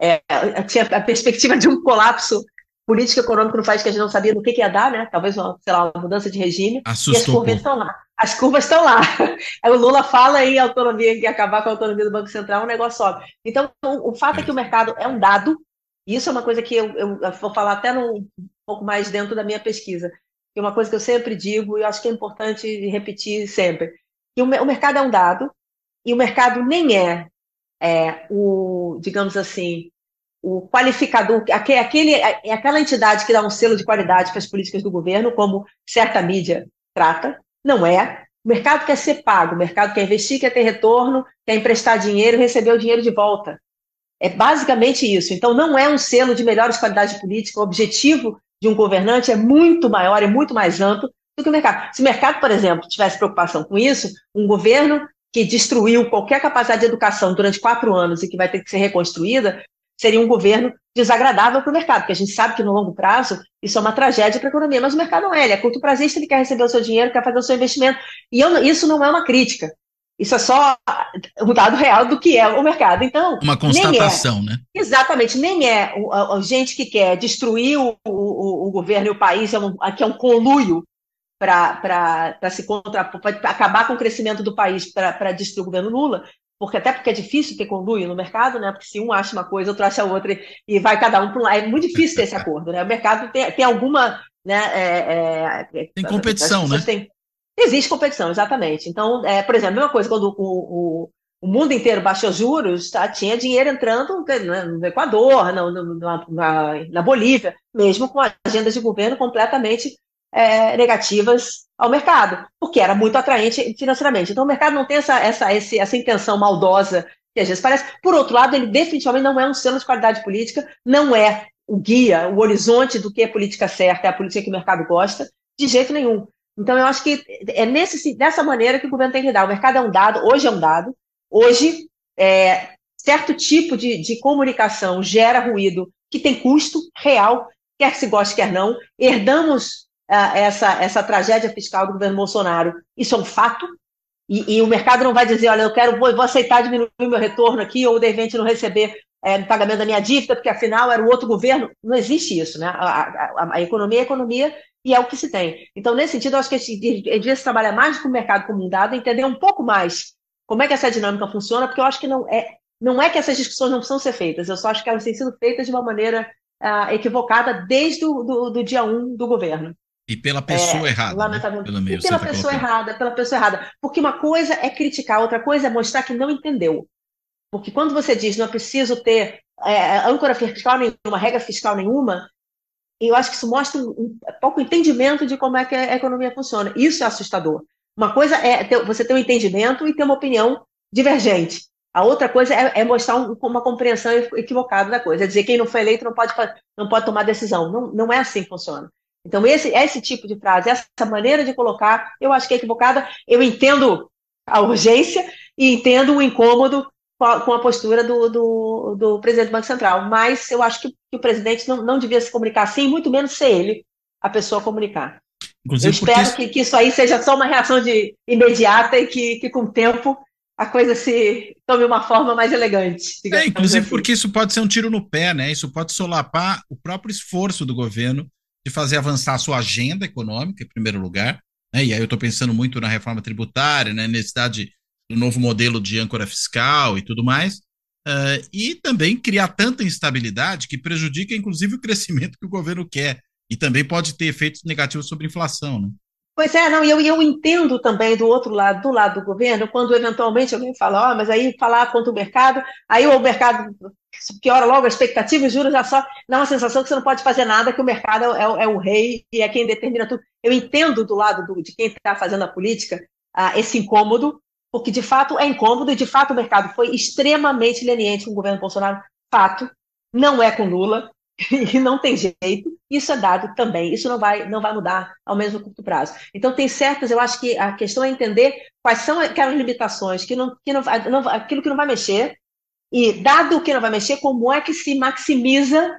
É, tinha a perspectiva de um colapso político econômico no país que a gente não sabia do que, que ia dar, né? Talvez uma, sei lá, uma mudança de regime. Assustou e as curvas estão lá. As curvas estão lá. Aí o Lula fala em autonomia, que acabar com a autonomia do Banco Central, o negócio sobe. Então, o, o fato é. é que o mercado é um dado, isso é uma coisa que eu, eu, eu vou falar até no, um pouco mais dentro da minha pesquisa, que é uma coisa que eu sempre digo e acho que é importante repetir sempre, que o, o mercado é um dado e o mercado nem é, é o, digamos assim, o qualificador, aquele, é aquela entidade que dá um selo de qualidade para as políticas do governo, como certa mídia trata, não é. O mercado quer ser pago, o mercado quer investir, quer ter retorno, quer emprestar dinheiro e receber o dinheiro de volta. É basicamente isso. Então, não é um selo de melhores qualidades políticas. O objetivo de um governante é muito maior, é muito mais amplo do que o mercado. Se o mercado, por exemplo, tivesse preocupação com isso, um governo que destruiu qualquer capacidade de educação durante quatro anos e que vai ter que ser reconstruída, seria um governo desagradável para o mercado, porque a gente sabe que no longo prazo isso é uma tragédia para a economia, mas o mercado não é, ele é curto prazista, ele quer receber o seu dinheiro, quer fazer o seu investimento, e eu, isso não é uma crítica, isso é só um dado real do que é o mercado. Então, uma constatação, é, né? Exatamente, nem é a, a, gente que quer destruir o, o, o governo e o país, é um, que é um conluio para se contra, para acabar com o crescimento do país para destruir o governo Lula, porque até porque é difícil ter conluio no mercado, né? Porque se um acha uma coisa, outro acha outra e vai cada um para um lado, é muito difícil ter esse acordo, né? O mercado tem, tem alguma, né? É, é, tem competição, né? Tem, existe competição, exatamente. Então, é, por exemplo, a mesma coisa quando o, o, o mundo inteiro baixou juros, tá? tinha dinheiro entrando né, no Equador, na, na, na Bolívia, mesmo com agendas de governo completamente é, negativas ao mercado, porque era muito atraente financeiramente. Então, o mercado não tem essa, essa, esse, essa intenção maldosa que às vezes parece. Por outro lado, ele definitivamente não é um selo de qualidade política, não é o guia, o horizonte do que é política certa, é a política que o mercado gosta, de jeito nenhum. Então, eu acho que é nesse, dessa maneira que o governo tem que dar. O mercado é um dado, hoje é um dado, hoje é, certo tipo de, de comunicação gera ruído que tem custo real, quer se goste, quer não. Herdamos essa, essa tragédia fiscal do governo Bolsonaro. Isso é um fato. E, e o mercado não vai dizer, olha, eu quero, vou, vou aceitar diminuir meu retorno aqui, ou de repente não receber é, pagamento da minha dívida, porque afinal era o outro governo. Não existe isso, né? A, a, a economia é economia e é o que se tem. Então, nesse sentido, eu acho que esse, devia se trabalhar mais com o mercado como um dado, entender um pouco mais como é que essa dinâmica funciona, porque eu acho que não é, não é que essas discussões não precisam ser feitas, eu só acho que elas têm sido feitas de uma maneira uh, equivocada desde o do, do dia 1 um do governo. E pela pessoa é, errada. Né? Pelo meio, e pela tá pessoa errada, pela pessoa errada. Porque uma coisa é criticar, outra coisa é mostrar que não entendeu. Porque quando você diz não é preciso ter é, âncora fiscal nenhuma, regra fiscal nenhuma, eu acho que isso mostra um, um pouco entendimento de como é que a economia funciona. Isso é assustador. Uma coisa é ter, você ter um entendimento e ter uma opinião divergente. A outra coisa é, é mostrar um, uma compreensão equivocada da coisa. É dizer quem não foi eleito não pode, não pode tomar decisão. Não, não é assim que funciona. Então, esse, esse tipo de frase, essa maneira de colocar, eu acho que é equivocada. Eu entendo a urgência e entendo o incômodo com a, postura do, do, do, presidente do Banco Central, mas eu acho que, que, o presidente não, não devia se comunicar assim, muito menos ser ele a pessoa a comunicar. Inclusive eu espero porque... que, que isso aí seja só uma reação de imediata e que, que com o tempo a coisa se tome uma forma mais elegante. É, inclusive assim. porque isso pode ser um tiro no pé, né? Isso pode solapar o próprio esforço do governo de fazer avançar a sua agenda econômica, em primeiro lugar, né? e aí eu estou pensando muito na reforma tributária, na né? necessidade do novo modelo de âncora fiscal e tudo mais, uh, e também criar tanta instabilidade que prejudica, inclusive, o crescimento que o governo quer, e também pode ter efeitos negativos sobre a inflação, né? Pois é, não, e eu, eu entendo também do outro lado, do lado do governo, quando eventualmente alguém fala, oh, mas aí falar contra o mercado, aí o mercado piora logo a expectativa, os juros já só dá uma sensação que você não pode fazer nada, que o mercado é, é, o rei e é quem determina tudo. Eu entendo do lado do, de quem está fazendo a política uh, esse incômodo, porque de fato é incômodo e de fato o mercado foi extremamente leniente com o governo Bolsonaro. Fato, não é com Lula e não tem jeito. Isso é dado também. Isso não vai não vai mudar ao mesmo curto prazo. Então tem certas. Eu acho que a questão é entender quais são aquelas limitações que não que não, não aquilo que não vai mexer e, dado que não vai mexer, como é que se maximiza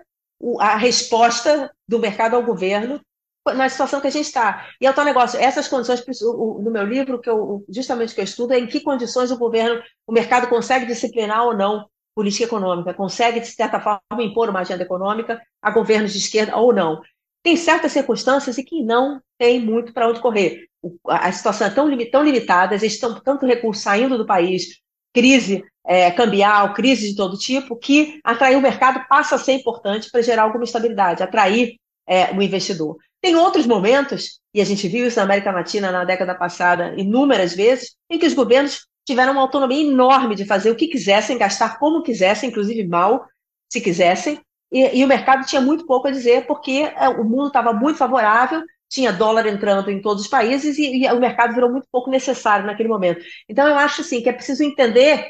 a resposta do mercado ao governo na situação que a gente está. E é o tal negócio, essas condições, no meu livro, que eu, justamente que eu estudo, é em que condições o governo, o mercado consegue disciplinar ou não política econômica, consegue, de certa forma, impor uma agenda econômica a governos de esquerda ou não. Tem certas circunstâncias em que não tem muito para onde correr. A situação é tão, tão limitada, existe tanto recurso saindo do país, crise é, cambial, crise de todo tipo, que atrair o mercado passa a ser importante para gerar alguma estabilidade, atrair é, o investidor. Tem outros momentos, e a gente viu isso na América Latina na década passada inúmeras vezes, em que os governos tiveram uma autonomia enorme de fazer o que quisessem, gastar como quisessem, inclusive mal, se quisessem, e, e o mercado tinha muito pouco a dizer, porque é, o mundo estava muito favorável, tinha dólar entrando em todos os países e, e, o mercado virou muito pouco necessário naquele momento. Então, eu acho assim, que é preciso entender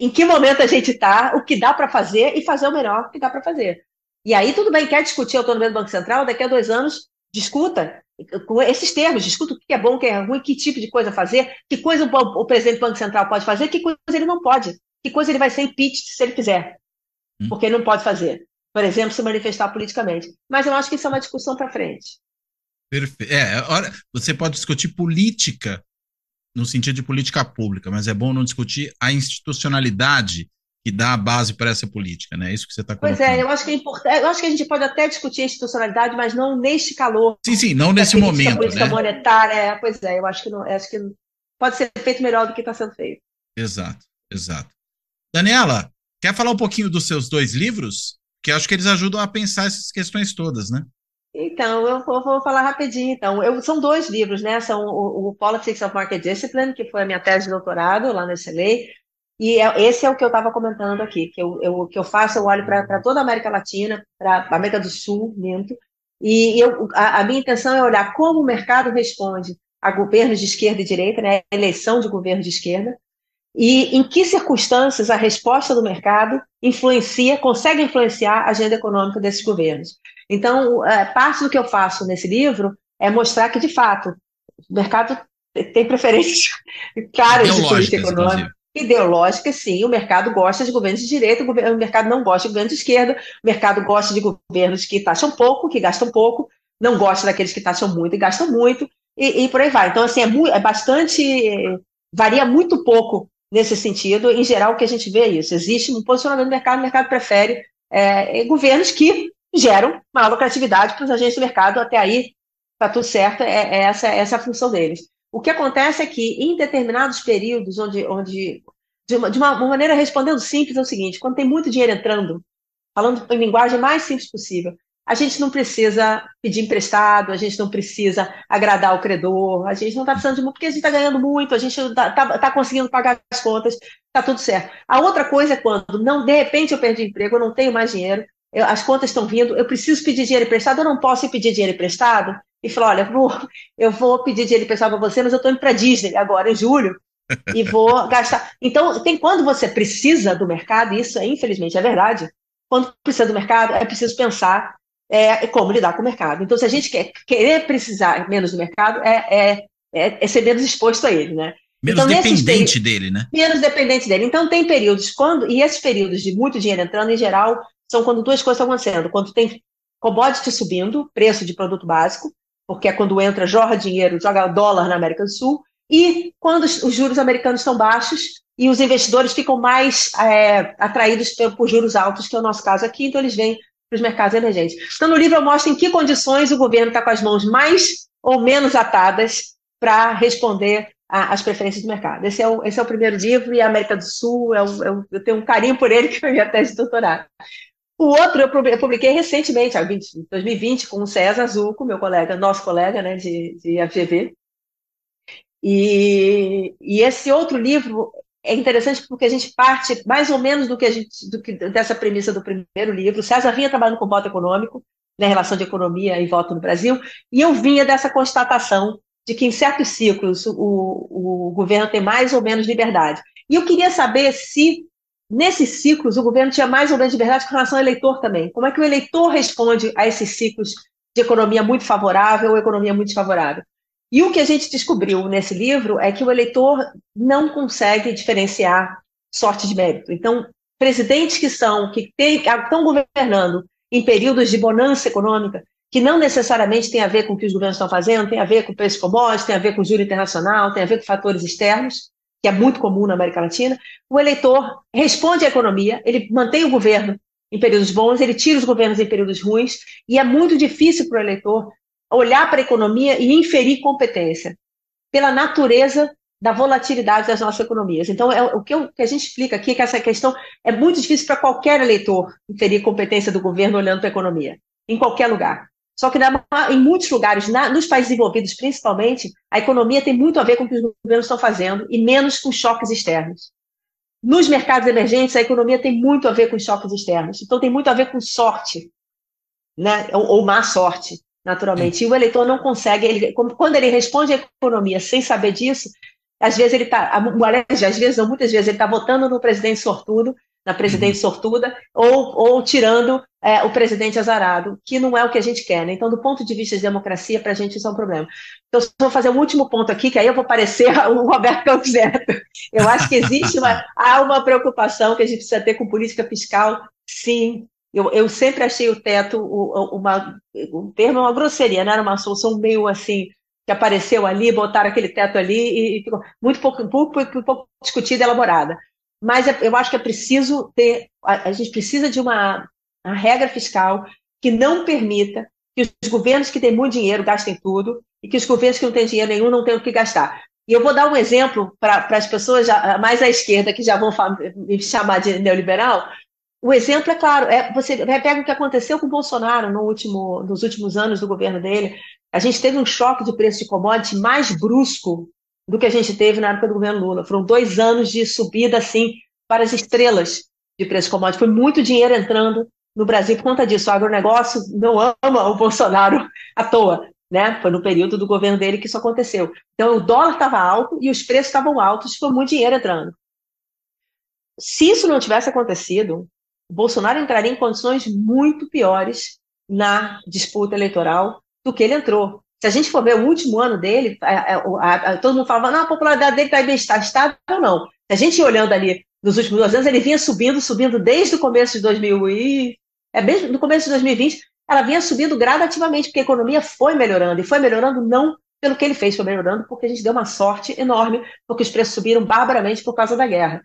em que momento a gente está, o que dá para fazer e fazer o melhor que dá para fazer. E aí, tudo bem, quer discutir a autonomia do Banco Central, daqui a dois anos, discuta com esses termos, discuta o que é bom, o que é ruim, que tipo de coisa fazer, que coisa o, o presidente do Banco Central pode fazer, que coisa ele não pode, que coisa ele vai ser impeached se ele quiser, hum. porque ele não pode fazer. Por exemplo, se manifestar politicamente. Mas eu acho que isso é uma discussão para frente. Perfeito. É, olha, você pode discutir política no sentido de política pública, mas é bom não discutir a institucionalidade que dá a base para essa política, né? É isso que você está colocando. Pois é, eu acho que é importante. Eu acho que a gente pode até discutir a institucionalidade, mas não neste calor. Sim, sim, não nesse momento. Política né? monetária, é, pois é, eu acho que não, acho que pode ser feito melhor do que está sendo feito. Exato, exato. Daniela, quer falar um pouquinho dos seus dois livros? Que acho que eles ajudam a pensar essas questões todas, né? Então, eu vou, vou falar rapidinho. Então, eu, são dois livros, né? São o, o, Politics of Market Discipline, que foi a minha tese de doutorado lá na SLA, e é, esse é o que eu estava comentando aqui, que eu, eu, que eu faço, eu olho para toda a América Latina, para a América do Sul, minto, e eu, a, a, minha intenção é olhar como o mercado responde a governos de esquerda e direita, né? A eleição de governo de esquerda, e em que circunstâncias a resposta do mercado influencia, consegue influenciar a agenda econômica desses governos. Então, é, parte do que eu faço nesse livro é mostrar que, de fato, o mercado tem preferências claras de política econômica. Ideológica, sim, o mercado gosta de governos de direita, o mercado não gosta de governos de esquerda, o mercado gosta de governos que taxam pouco, que gastam pouco, não gosta daqueles que taxam muito e gastam muito, e, e por aí vai. Então, assim, é, é bastante. varia muito pouco nesse sentido. Em geral, o que a gente vê é isso. Existe um posicionamento do mercado, o mercado prefere é, governos que geram maior lucratividade para os agentes do mercado. Até aí, está tudo certo, é, é essa, essa é a função deles. O que acontece é que, em determinados períodos, onde, onde de, uma, de uma maneira respondendo simples, é o seguinte: quando tem muito dinheiro entrando, falando em linguagem mais simples possível, a gente não precisa pedir emprestado, a gente não precisa agradar o credor, a gente não está precisando de muito, porque a gente está ganhando muito, a gente está tá, tá conseguindo pagar as contas, está tudo certo. A outra coisa é quando, não, de repente, eu perdi emprego, eu não tenho mais dinheiro, eu, as contas estão vindo, eu preciso pedir dinheiro emprestado, eu não posso pedir dinheiro emprestado e falar, olha, vou, eu vou pedir dinheiro emprestado para você, mas eu estou indo para Disney agora, em julho, e vou gastar. Então, tem quando você precisa do mercado, isso é, infelizmente é verdade, quando precisa do mercado, é preciso pensar é, como lidar com o mercado. Então, se a gente quer querer precisar menos do mercado, é, é, é, é ser menos exposto a ele, né? Menos então, dependente dele, né? Menos dependente dele. Então, tem períodos quando, e esses períodos de muito dinheiro entrando, em geral, são quando duas coisas estão acontecendo. Quando tem commodity subindo, preço de produto básico, porque é quando entra, jorra dinheiro, joga dólar na América do Sul, e quando os juros americanos estão baixos e os investidores ficam mais é, atraídos por juros altos, que é o nosso caso aqui, então eles vêm para os mercados emergentes. Então, no livro eu mostro em que condições o governo está com as mãos mais ou menos atadas para responder às preferências do mercado. Esse é, o, esse é o primeiro livro, e a América do Sul, é o, é o, eu tenho um carinho por ele, que foi minha tese de doutorado. O outro eu publiquei recentemente, em 2020, com o César Zuco, meu colega, nosso colega né, de, de FGV. E, e esse outro livro é interessante porque a gente parte mais ou menos do que a gente, do que, dessa premissa do primeiro livro. O César vinha trabalhando com voto econômico, na né, relação de economia e voto no Brasil, e eu vinha dessa constatação de que em certos ciclos o, o governo tem mais ou menos liberdade. E eu queria saber se nesses ciclos, o governo tinha mais ou menos liberdade com relação ao eleitor também. Como é que o eleitor responde a esses ciclos de economia muito favorável ou economia muito desfavorável? E o que a gente descobriu nesse livro é que o eleitor não consegue diferenciar sorte de mérito. Então, presidentes que são, que tem, estão governando em períodos de bonança econômica, que não necessariamente tem a ver com o que os governos estão fazendo, tem a ver com o preço de commodities, tem a ver com o juro internacional, tem a ver com fatores externos, que é muito comum na América Latina, o eleitor responde à economia, ele mantém o governo em períodos bons, ele tira os governos em períodos ruins, e é muito difícil para o eleitor olhar para a economia e inferir competência, pela natureza da volatilidade das nossas economias. Então, é, o que, eu, que, a gente explica aqui é que essa questão é muito difícil para qualquer eleitor inferir competência do governo olhando para a economia, em qualquer lugar. Só que na, em muitos lugares, na, nos países desenvolvidos principalmente, a economia tem muito a ver com o que os governos estão fazendo e menos com choques externos. Nos mercados emergentes, a economia tem muito a ver com choques externos. Então, tem muito a ver com sorte, né? ou, ou má sorte. naturalmente. E o eleitor não consegue, ele, quando ele responde à economia sem saber disso, às vezes ele está, às vezes, não, muitas vezes, ele está votando no presidente sortudo, na presidente uhum. sortuda, ou, ou tirando é, o presidente azarado, que não é o que a gente quer. Né? Então, do ponto de vista de democracia, para a gente isso é um problema. Então, vou fazer um último ponto aqui, que aí eu vou parecer o Roberto Campos Neto. Eu acho que existe uma, há uma preocupação que a gente precisa ter com política fiscal, sim. Eu, eu sempre achei o teto uma, um termo, uma grosseria, não era uma solução meio assim, que apareceu ali, botaram aquele teto ali e, ficou muito pouco, pouco, pouco discutida e elaborada mas é, eu acho que é preciso ter, a, gente precisa de uma, uma regra fiscal que não permita que os governos que têm muito dinheiro gastem tudo e que os governos que não têm dinheiro nenhum não tenham o que gastar. E eu vou dar um exemplo para as pessoas já, mais à esquerda que já vão me chamar de neoliberal. O exemplo é claro, é, você pega o que aconteceu com o Bolsonaro no último, nos últimos anos do governo dele. A gente teve um choque de preço de commodity mais brusco do que a gente teve na época do governo Lula. Foram dois anos de subida, assim, para as estrelas de preço commodity. Foi muito dinheiro entrando no Brasil por conta disso. O agronegócio não ama o Bolsonaro à toa. Né? Foi no período do governo dele que isso aconteceu. Então, o dólar estava alto e os preços estavam altos, foi muito dinheiro entrando. Se isso não tivesse acontecido, o Bolsonaro entraria em condições muito piores na disputa eleitoral do que ele entrou. Se a gente for ver o último ano dele, a, a, a, todo mundo falava, não, a popularidade dele bem está estável não. Se a gente olhando ali nos últimos dois anos, ele vinha subindo, subindo desde o começo de 2000 e é mesmo no começo de 2020, ela vinha subindo gradativamente, porque a economia foi melhorando, e foi melhorando não pelo que ele fez, foi melhorando porque a gente deu uma sorte enorme, porque os preços subiram barbaramente por causa da guerra.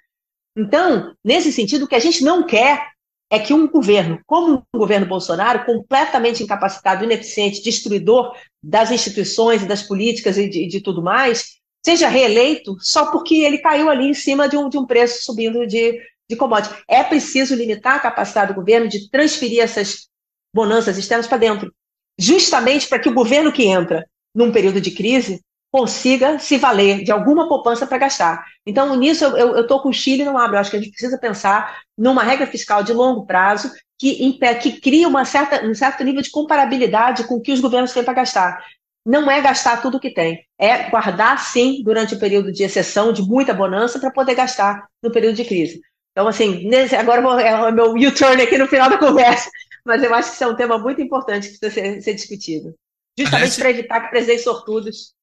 Então, nesse sentido, o que a gente não quer é que um governo, como o governo Bolsonaro, completamente incapacitado, ineficiente, destruidor das instituições e das políticas e de, de, tudo mais, seja reeleito só porque ele caiu ali em cima de um, de um preço subindo de, de commodity. É preciso limitar a capacidade do governo de transferir essas bonanças externas para dentro, justamente para que o governo que entra num período de crise consiga se valer de alguma poupança para gastar. Então, nisso, eu estou com o Chile não abre. Eu acho que a gente precisa pensar numa regra fiscal de longo prazo que, que cria uma certa, um certo nível de comparabilidade com o que os governos têm para gastar. Não é gastar tudo o que tem, é guardar, sim, durante o período de exceção, de muita bonança, para poder gastar no período de crise. Então, assim, nesse, agora é o meu U-turn aqui no final da conversa, mas eu acho que isso é um tema muito importante que precisa ser, ser discutido. Justamente para evitar que presidentes sortudos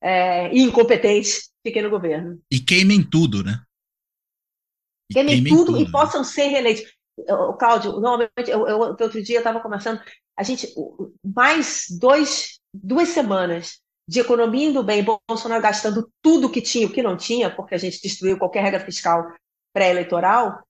é, e incompetentes fiquem no governo. E queimem tudo, né? E queimem, queimem tudo, tudo, e né? possam ser reeleitos. O Cláudio, normalmente, eu, eu, outro dia eu estava conversando, a gente, mais dois, duas semanas de economia indo bem, Bolsonaro gastando tudo que tinha, o que não tinha, porque a gente destruiu qualquer regra fiscal pré-eleitoral,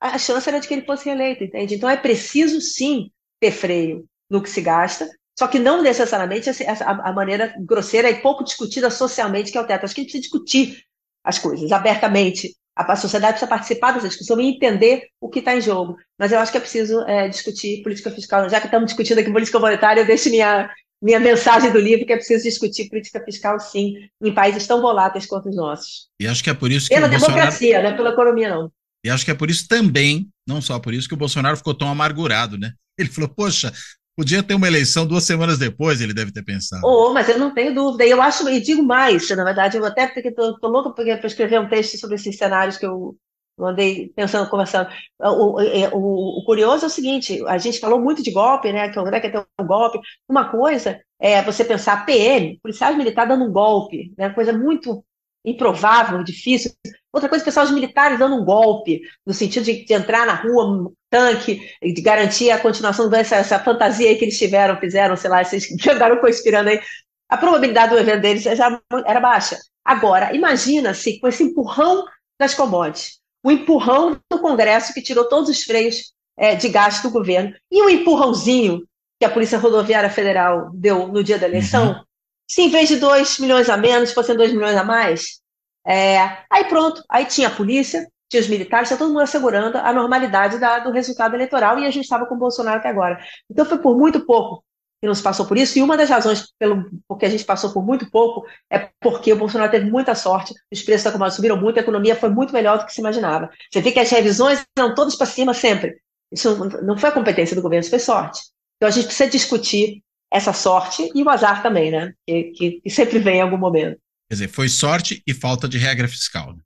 a chance era de que ele fosse reeleito, entende? Então é preciso sim ter freio no que se gasta, só que não necessariamente a, maneira grosseira e pouco discutida socialmente que é o teto. Acho que a gente precisa discutir as coisas abertamente. A, sociedade precisa participar dessa discussão e entender o que está em jogo. Mas eu acho que é preciso é, discutir política fiscal. Já que estamos discutindo aqui política monetária, eu deixo minha, minha mensagem do livro que é preciso discutir política fiscal, sim, em países tão voláteis quanto os nossos. E acho que é por isso que Pela democracia, Bolsonaro... não é pela economia, não. E acho que é por isso também, não só por isso, que o Bolsonaro ficou tão amargurado, né? Ele falou, poxa, Podia ter uma eleição duas semanas depois, ele deve ter pensado. Oh, mas eu não tenho dúvida. E eu acho, e digo mais, na verdade, eu até porque estou louca para escrever um texto sobre esses cenários que eu andei pensando, conversando. O, o, o, curioso é o seguinte: a gente falou muito de golpe, né? Que o André quer ter um golpe. Uma coisa é você pensar PM, policiais militares dando um golpe, né? Coisa muito improvável, difícil. Outra coisa, pessoal, os militares dando um golpe, no sentido de, de entrar na rua, tanque, de garantir a continuação dessa essa fantasia aí que eles tiveram, fizeram, sei lá, vocês andaram conspirando aí. A probabilidade do evento deles já era baixa. Agora, imagina se com esse empurrão das commodities, o empurrão do Congresso que tirou todos os freios é, de gasto do governo, e o empurrãozinho que a Polícia Rodoviária Federal deu no dia da eleição, uhum. se em vez de 2 milhões a menos, fossem 2 milhões a mais, é, aí pronto, aí tinha a polícia, tinha os militares, tinha todo mundo assegurando a normalidade da, do resultado eleitoral e a gente estava com o Bolsonaro até agora. Então foi por muito pouco que nos passou por isso, e uma das razões pelo porque a gente passou por muito pouco é porque o Bolsonaro teve muita sorte, os preços da commodity subiram muito, a economia foi muito melhor do que se imaginava. Você vê que as revisões eram todas para cima sempre. Isso não foi a competência do governo, isso foi sorte. Então a gente precisa discutir essa sorte e o azar também, né? Que, que, que sempre vem em algum momento. Quer dizer, foi sorte e falta de regra fiscal. Né?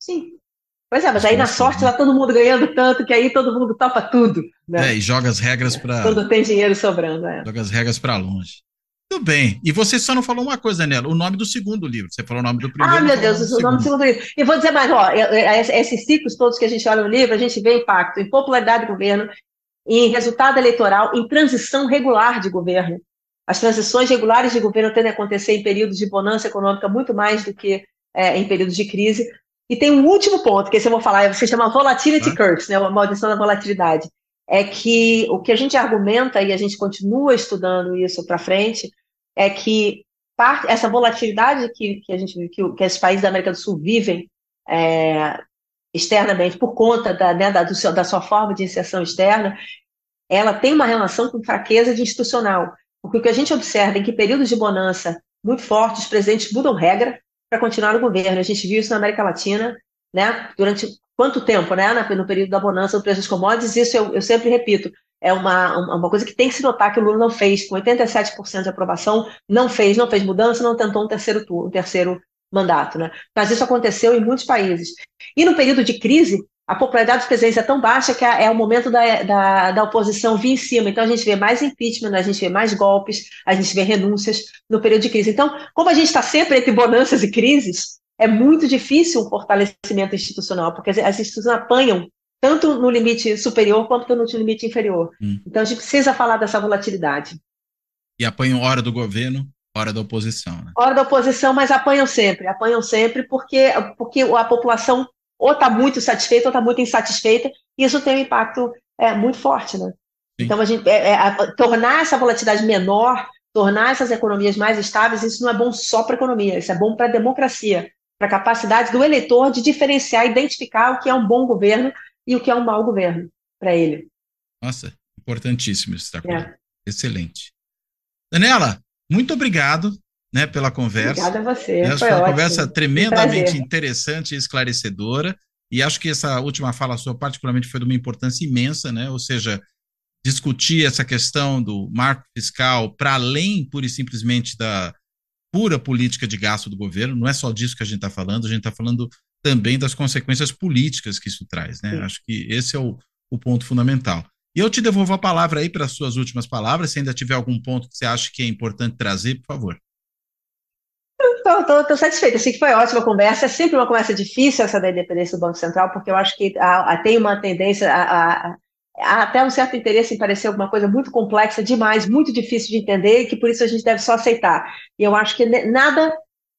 Sim. Pois é, mas aí na sorte tá todo mundo ganhando tanto que aí todo mundo topa tudo. Né? É, e joga as regras para. Quando tem dinheiro sobrando, é. Joga as regras para longe. Tudo bem. E você só não falou uma coisa, Daniela, o nome do segundo livro. Você falou o nome do primeiro. Ah, meu Deus, o nome do segundo livro. E vou dizer mais, ó, esses ciclos todos que a gente olha no livro, a gente vê impacto em popularidade do governo, em resultado eleitoral, em transição regular de governo. As transições regulares de governo tendem a acontecer em períodos de bonança econômica muito mais do que é, em períodos de crise. E tem um último ponto, que esse eu vou falar, se chama volatility ah. curse, né, a maldição da volatilidade. É que o que a gente argumenta, e a gente continua estudando isso para frente, é que parte, essa volatilidade que, que, a gente, que, que esses países da América do Sul vivem é, externamente por conta da, né, da, seu, da sua forma de inserção externa, ela tem uma relação com fraqueza de institucional. Porque o que a gente observa é que períodos de bonança muito fortes, os presidentes mudam regra para continuar no governo. A gente viu isso na América Latina, né? Durante quanto tempo, né? No período da bonança do preço das commodities, isso eu, eu sempre repito, é uma, uma coisa que tem que se notar que o Lula não fez, com 87% de aprovação, não fez, não fez mudança, não tentou um terceiro turno, um terceiro mandato, né? Mas isso aconteceu em muitos países. E no período de crise, a popularidade dos presidentes é tão baixa que é, é o momento da, da, da, oposição vir em cima. Então, a gente vê mais impeachment, a gente vê mais golpes, a gente vê renúncias no período de crise. Então, como a gente está sempre entre bonanças e crises, é muito difícil um fortalecimento institucional, porque as, as instituições apanham tanto no limite superior quanto no limite inferior. Hum. Então, a gente precisa falar dessa volatilidade. E apanham hora do governo, hora da oposição. Né? Hora da oposição, mas apanham sempre, apanham sempre, porque, porque a população ou está muito satisfeita ou está muito insatisfeita, e isso tem um impacto é, muito forte, né? Sim. Então, a gente, é, é, tornar essa volatilidade menor, tornar essas economias mais estáveis, isso não é bom só para a economia, isso é bom para a democracia, para a capacidade do eleitor de diferenciar, identificar o que é um bom governo e o que é um mau governo para ele. Nossa, importantíssimo isso, tá? É. Excelente. Daniela, muito obrigado né, pela conversa. Obrigada a você. Né, foi, foi uma conversa tremendamente interessante e esclarecedora. E acho que essa última fala sua, particularmente, foi de uma importância imensa, né? Ou seja, discutir essa questão do marco fiscal para além, pura e simplesmente, da pura política de gasto do governo. Não é só disso que a gente está falando, a gente está falando também das consequências políticas que isso traz, né? Sim. Acho que esse é o, o ponto fundamental. E eu te devolvo a palavra aí para as suas últimas palavras, se ainda tiver algum ponto que você acha que é importante trazer, por favor. Estou satisfeita, achei que foi ótima conversa. É sempre uma conversa difícil essa da independência do Banco Central, porque eu acho que a, a, tem uma tendência a, a, até um certo interesse em parecer alguma coisa muito complexa demais, muito difícil de entender, e que por isso a gente deve só aceitar. E eu acho que nada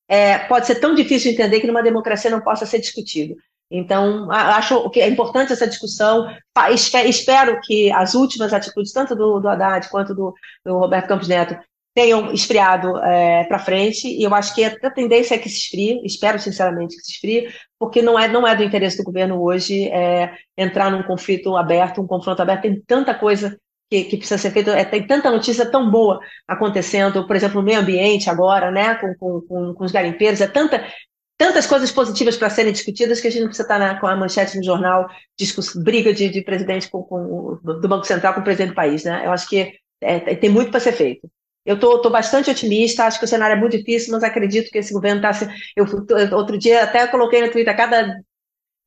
é, pode ser tão difícil de entender que numa democracia não possa ser discutido. Então, acho que é importante essa discussão. Espero que as últimas atitudes, tanto do, do Haddad quanto do, do Roberto Campos Neto, tenham esfriado é, para frente, e eu acho que a tendência é que se esfrie, espero sinceramente que se esfrie, porque não é, não é do interesse do governo hoje é, entrar num conflito aberto, um confronto aberto, tem tanta coisa que, que precisa ser feita, é, tem tanta notícia tão boa acontecendo, por exemplo, no meio ambiente agora, né, com, com, com, com os garimpeiros, é tanta, tantas coisas positivas para serem discutidas que a gente não precisa estar na, com a manchete no jornal, discuss, briga de, de presidente com, com, do Banco Central com o presidente do país, né, eu acho que é, tem muito para ser feito. Eu estou bastante otimista, acho que o cenário é muito difícil, mas acredito que esse governo está. Eu, outro dia até coloquei no Twitter, cada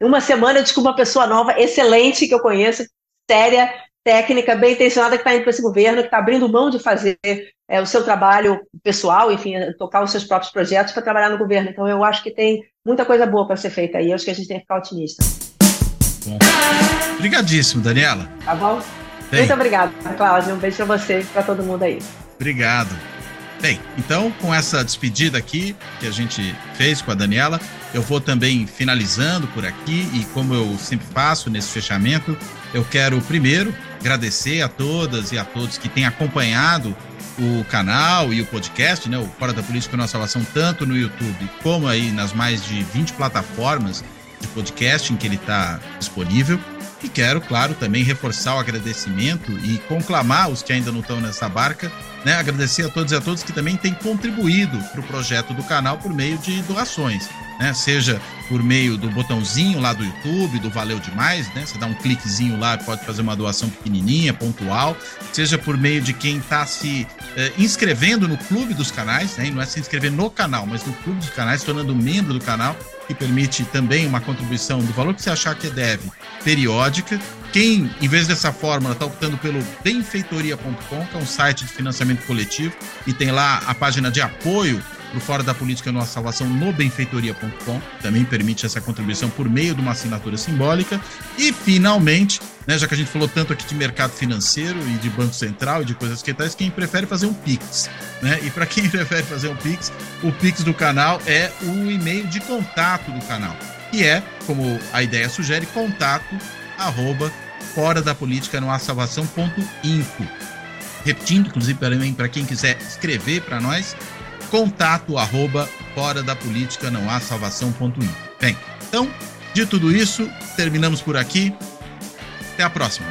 uma semana eu descubro uma pessoa nova, excelente, que eu conheço, séria, técnica, bem intencionada, que está indo para esse governo, que está abrindo mão de fazer é, o seu trabalho pessoal, enfim, tocar os seus próprios projetos para trabalhar no governo. Então, eu acho que tem muita coisa boa para ser feita aí. Eu acho que a gente tem que ficar otimista. Bom. Obrigadíssimo, Daniela. Tá bom? Bem. Muito obrigada, Cláudia. Um beijo para você e para todo mundo aí. Obrigado. Bem, então com essa despedida aqui que a gente fez com a Daniela, eu vou também finalizando por aqui e como eu sempre faço nesse fechamento, eu quero primeiro agradecer a todas e a todos que têm acompanhado o canal e o podcast, né, o Fora da Política Nossa Salvação, tanto no YouTube como aí nas mais de 20 plataformas de podcast em que ele está disponível. E quero, claro, também reforçar o agradecimento e conclamar os que ainda não estão nessa barca, né? Agradecer a todos e a todos que também têm contribuído para o projeto do canal por meio de doações. né? Seja por meio do botãozinho lá do YouTube, do Valeu Demais, né? Você dá um cliquezinho lá, pode fazer uma doação pequenininha, pontual, seja por meio de quem está se eh, inscrevendo no clube dos canais, né? Não é se inscrever no canal, mas no clube dos canais, tornando membro do canal, que permite também uma contribuição do valor que você achar que deve, periódica. Quem, em vez dessa fórmula, está optando pelo benfeitoria.com, que é um site de financiamento coletivo, e tem lá a página de apoio para Fora da Política Nossa Salvação no benfeitoria.com, também permite essa contribuição por meio de uma assinatura simbólica. E, finalmente, né, já que a gente falou tanto aqui de mercado financeiro e de Banco Central e de coisas que tais, quem prefere fazer um Pix. Né? E para quem prefere fazer um Pix, o Pix do canal é o e-mail de contato do canal, que é, como a ideia sugere, contato arroba fora da política no salvação.info. Repetindo, inclusive, para quem quiser escrever para nós, contato arroba fora da política não há salvação.in. Bem, então, de tudo isso, terminamos por aqui. Até a próxima.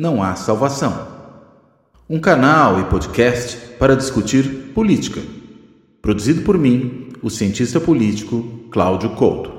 Não há salvação. Um canal e podcast para discutir política. Produzido por mim, o cientista político Cláudio Couto.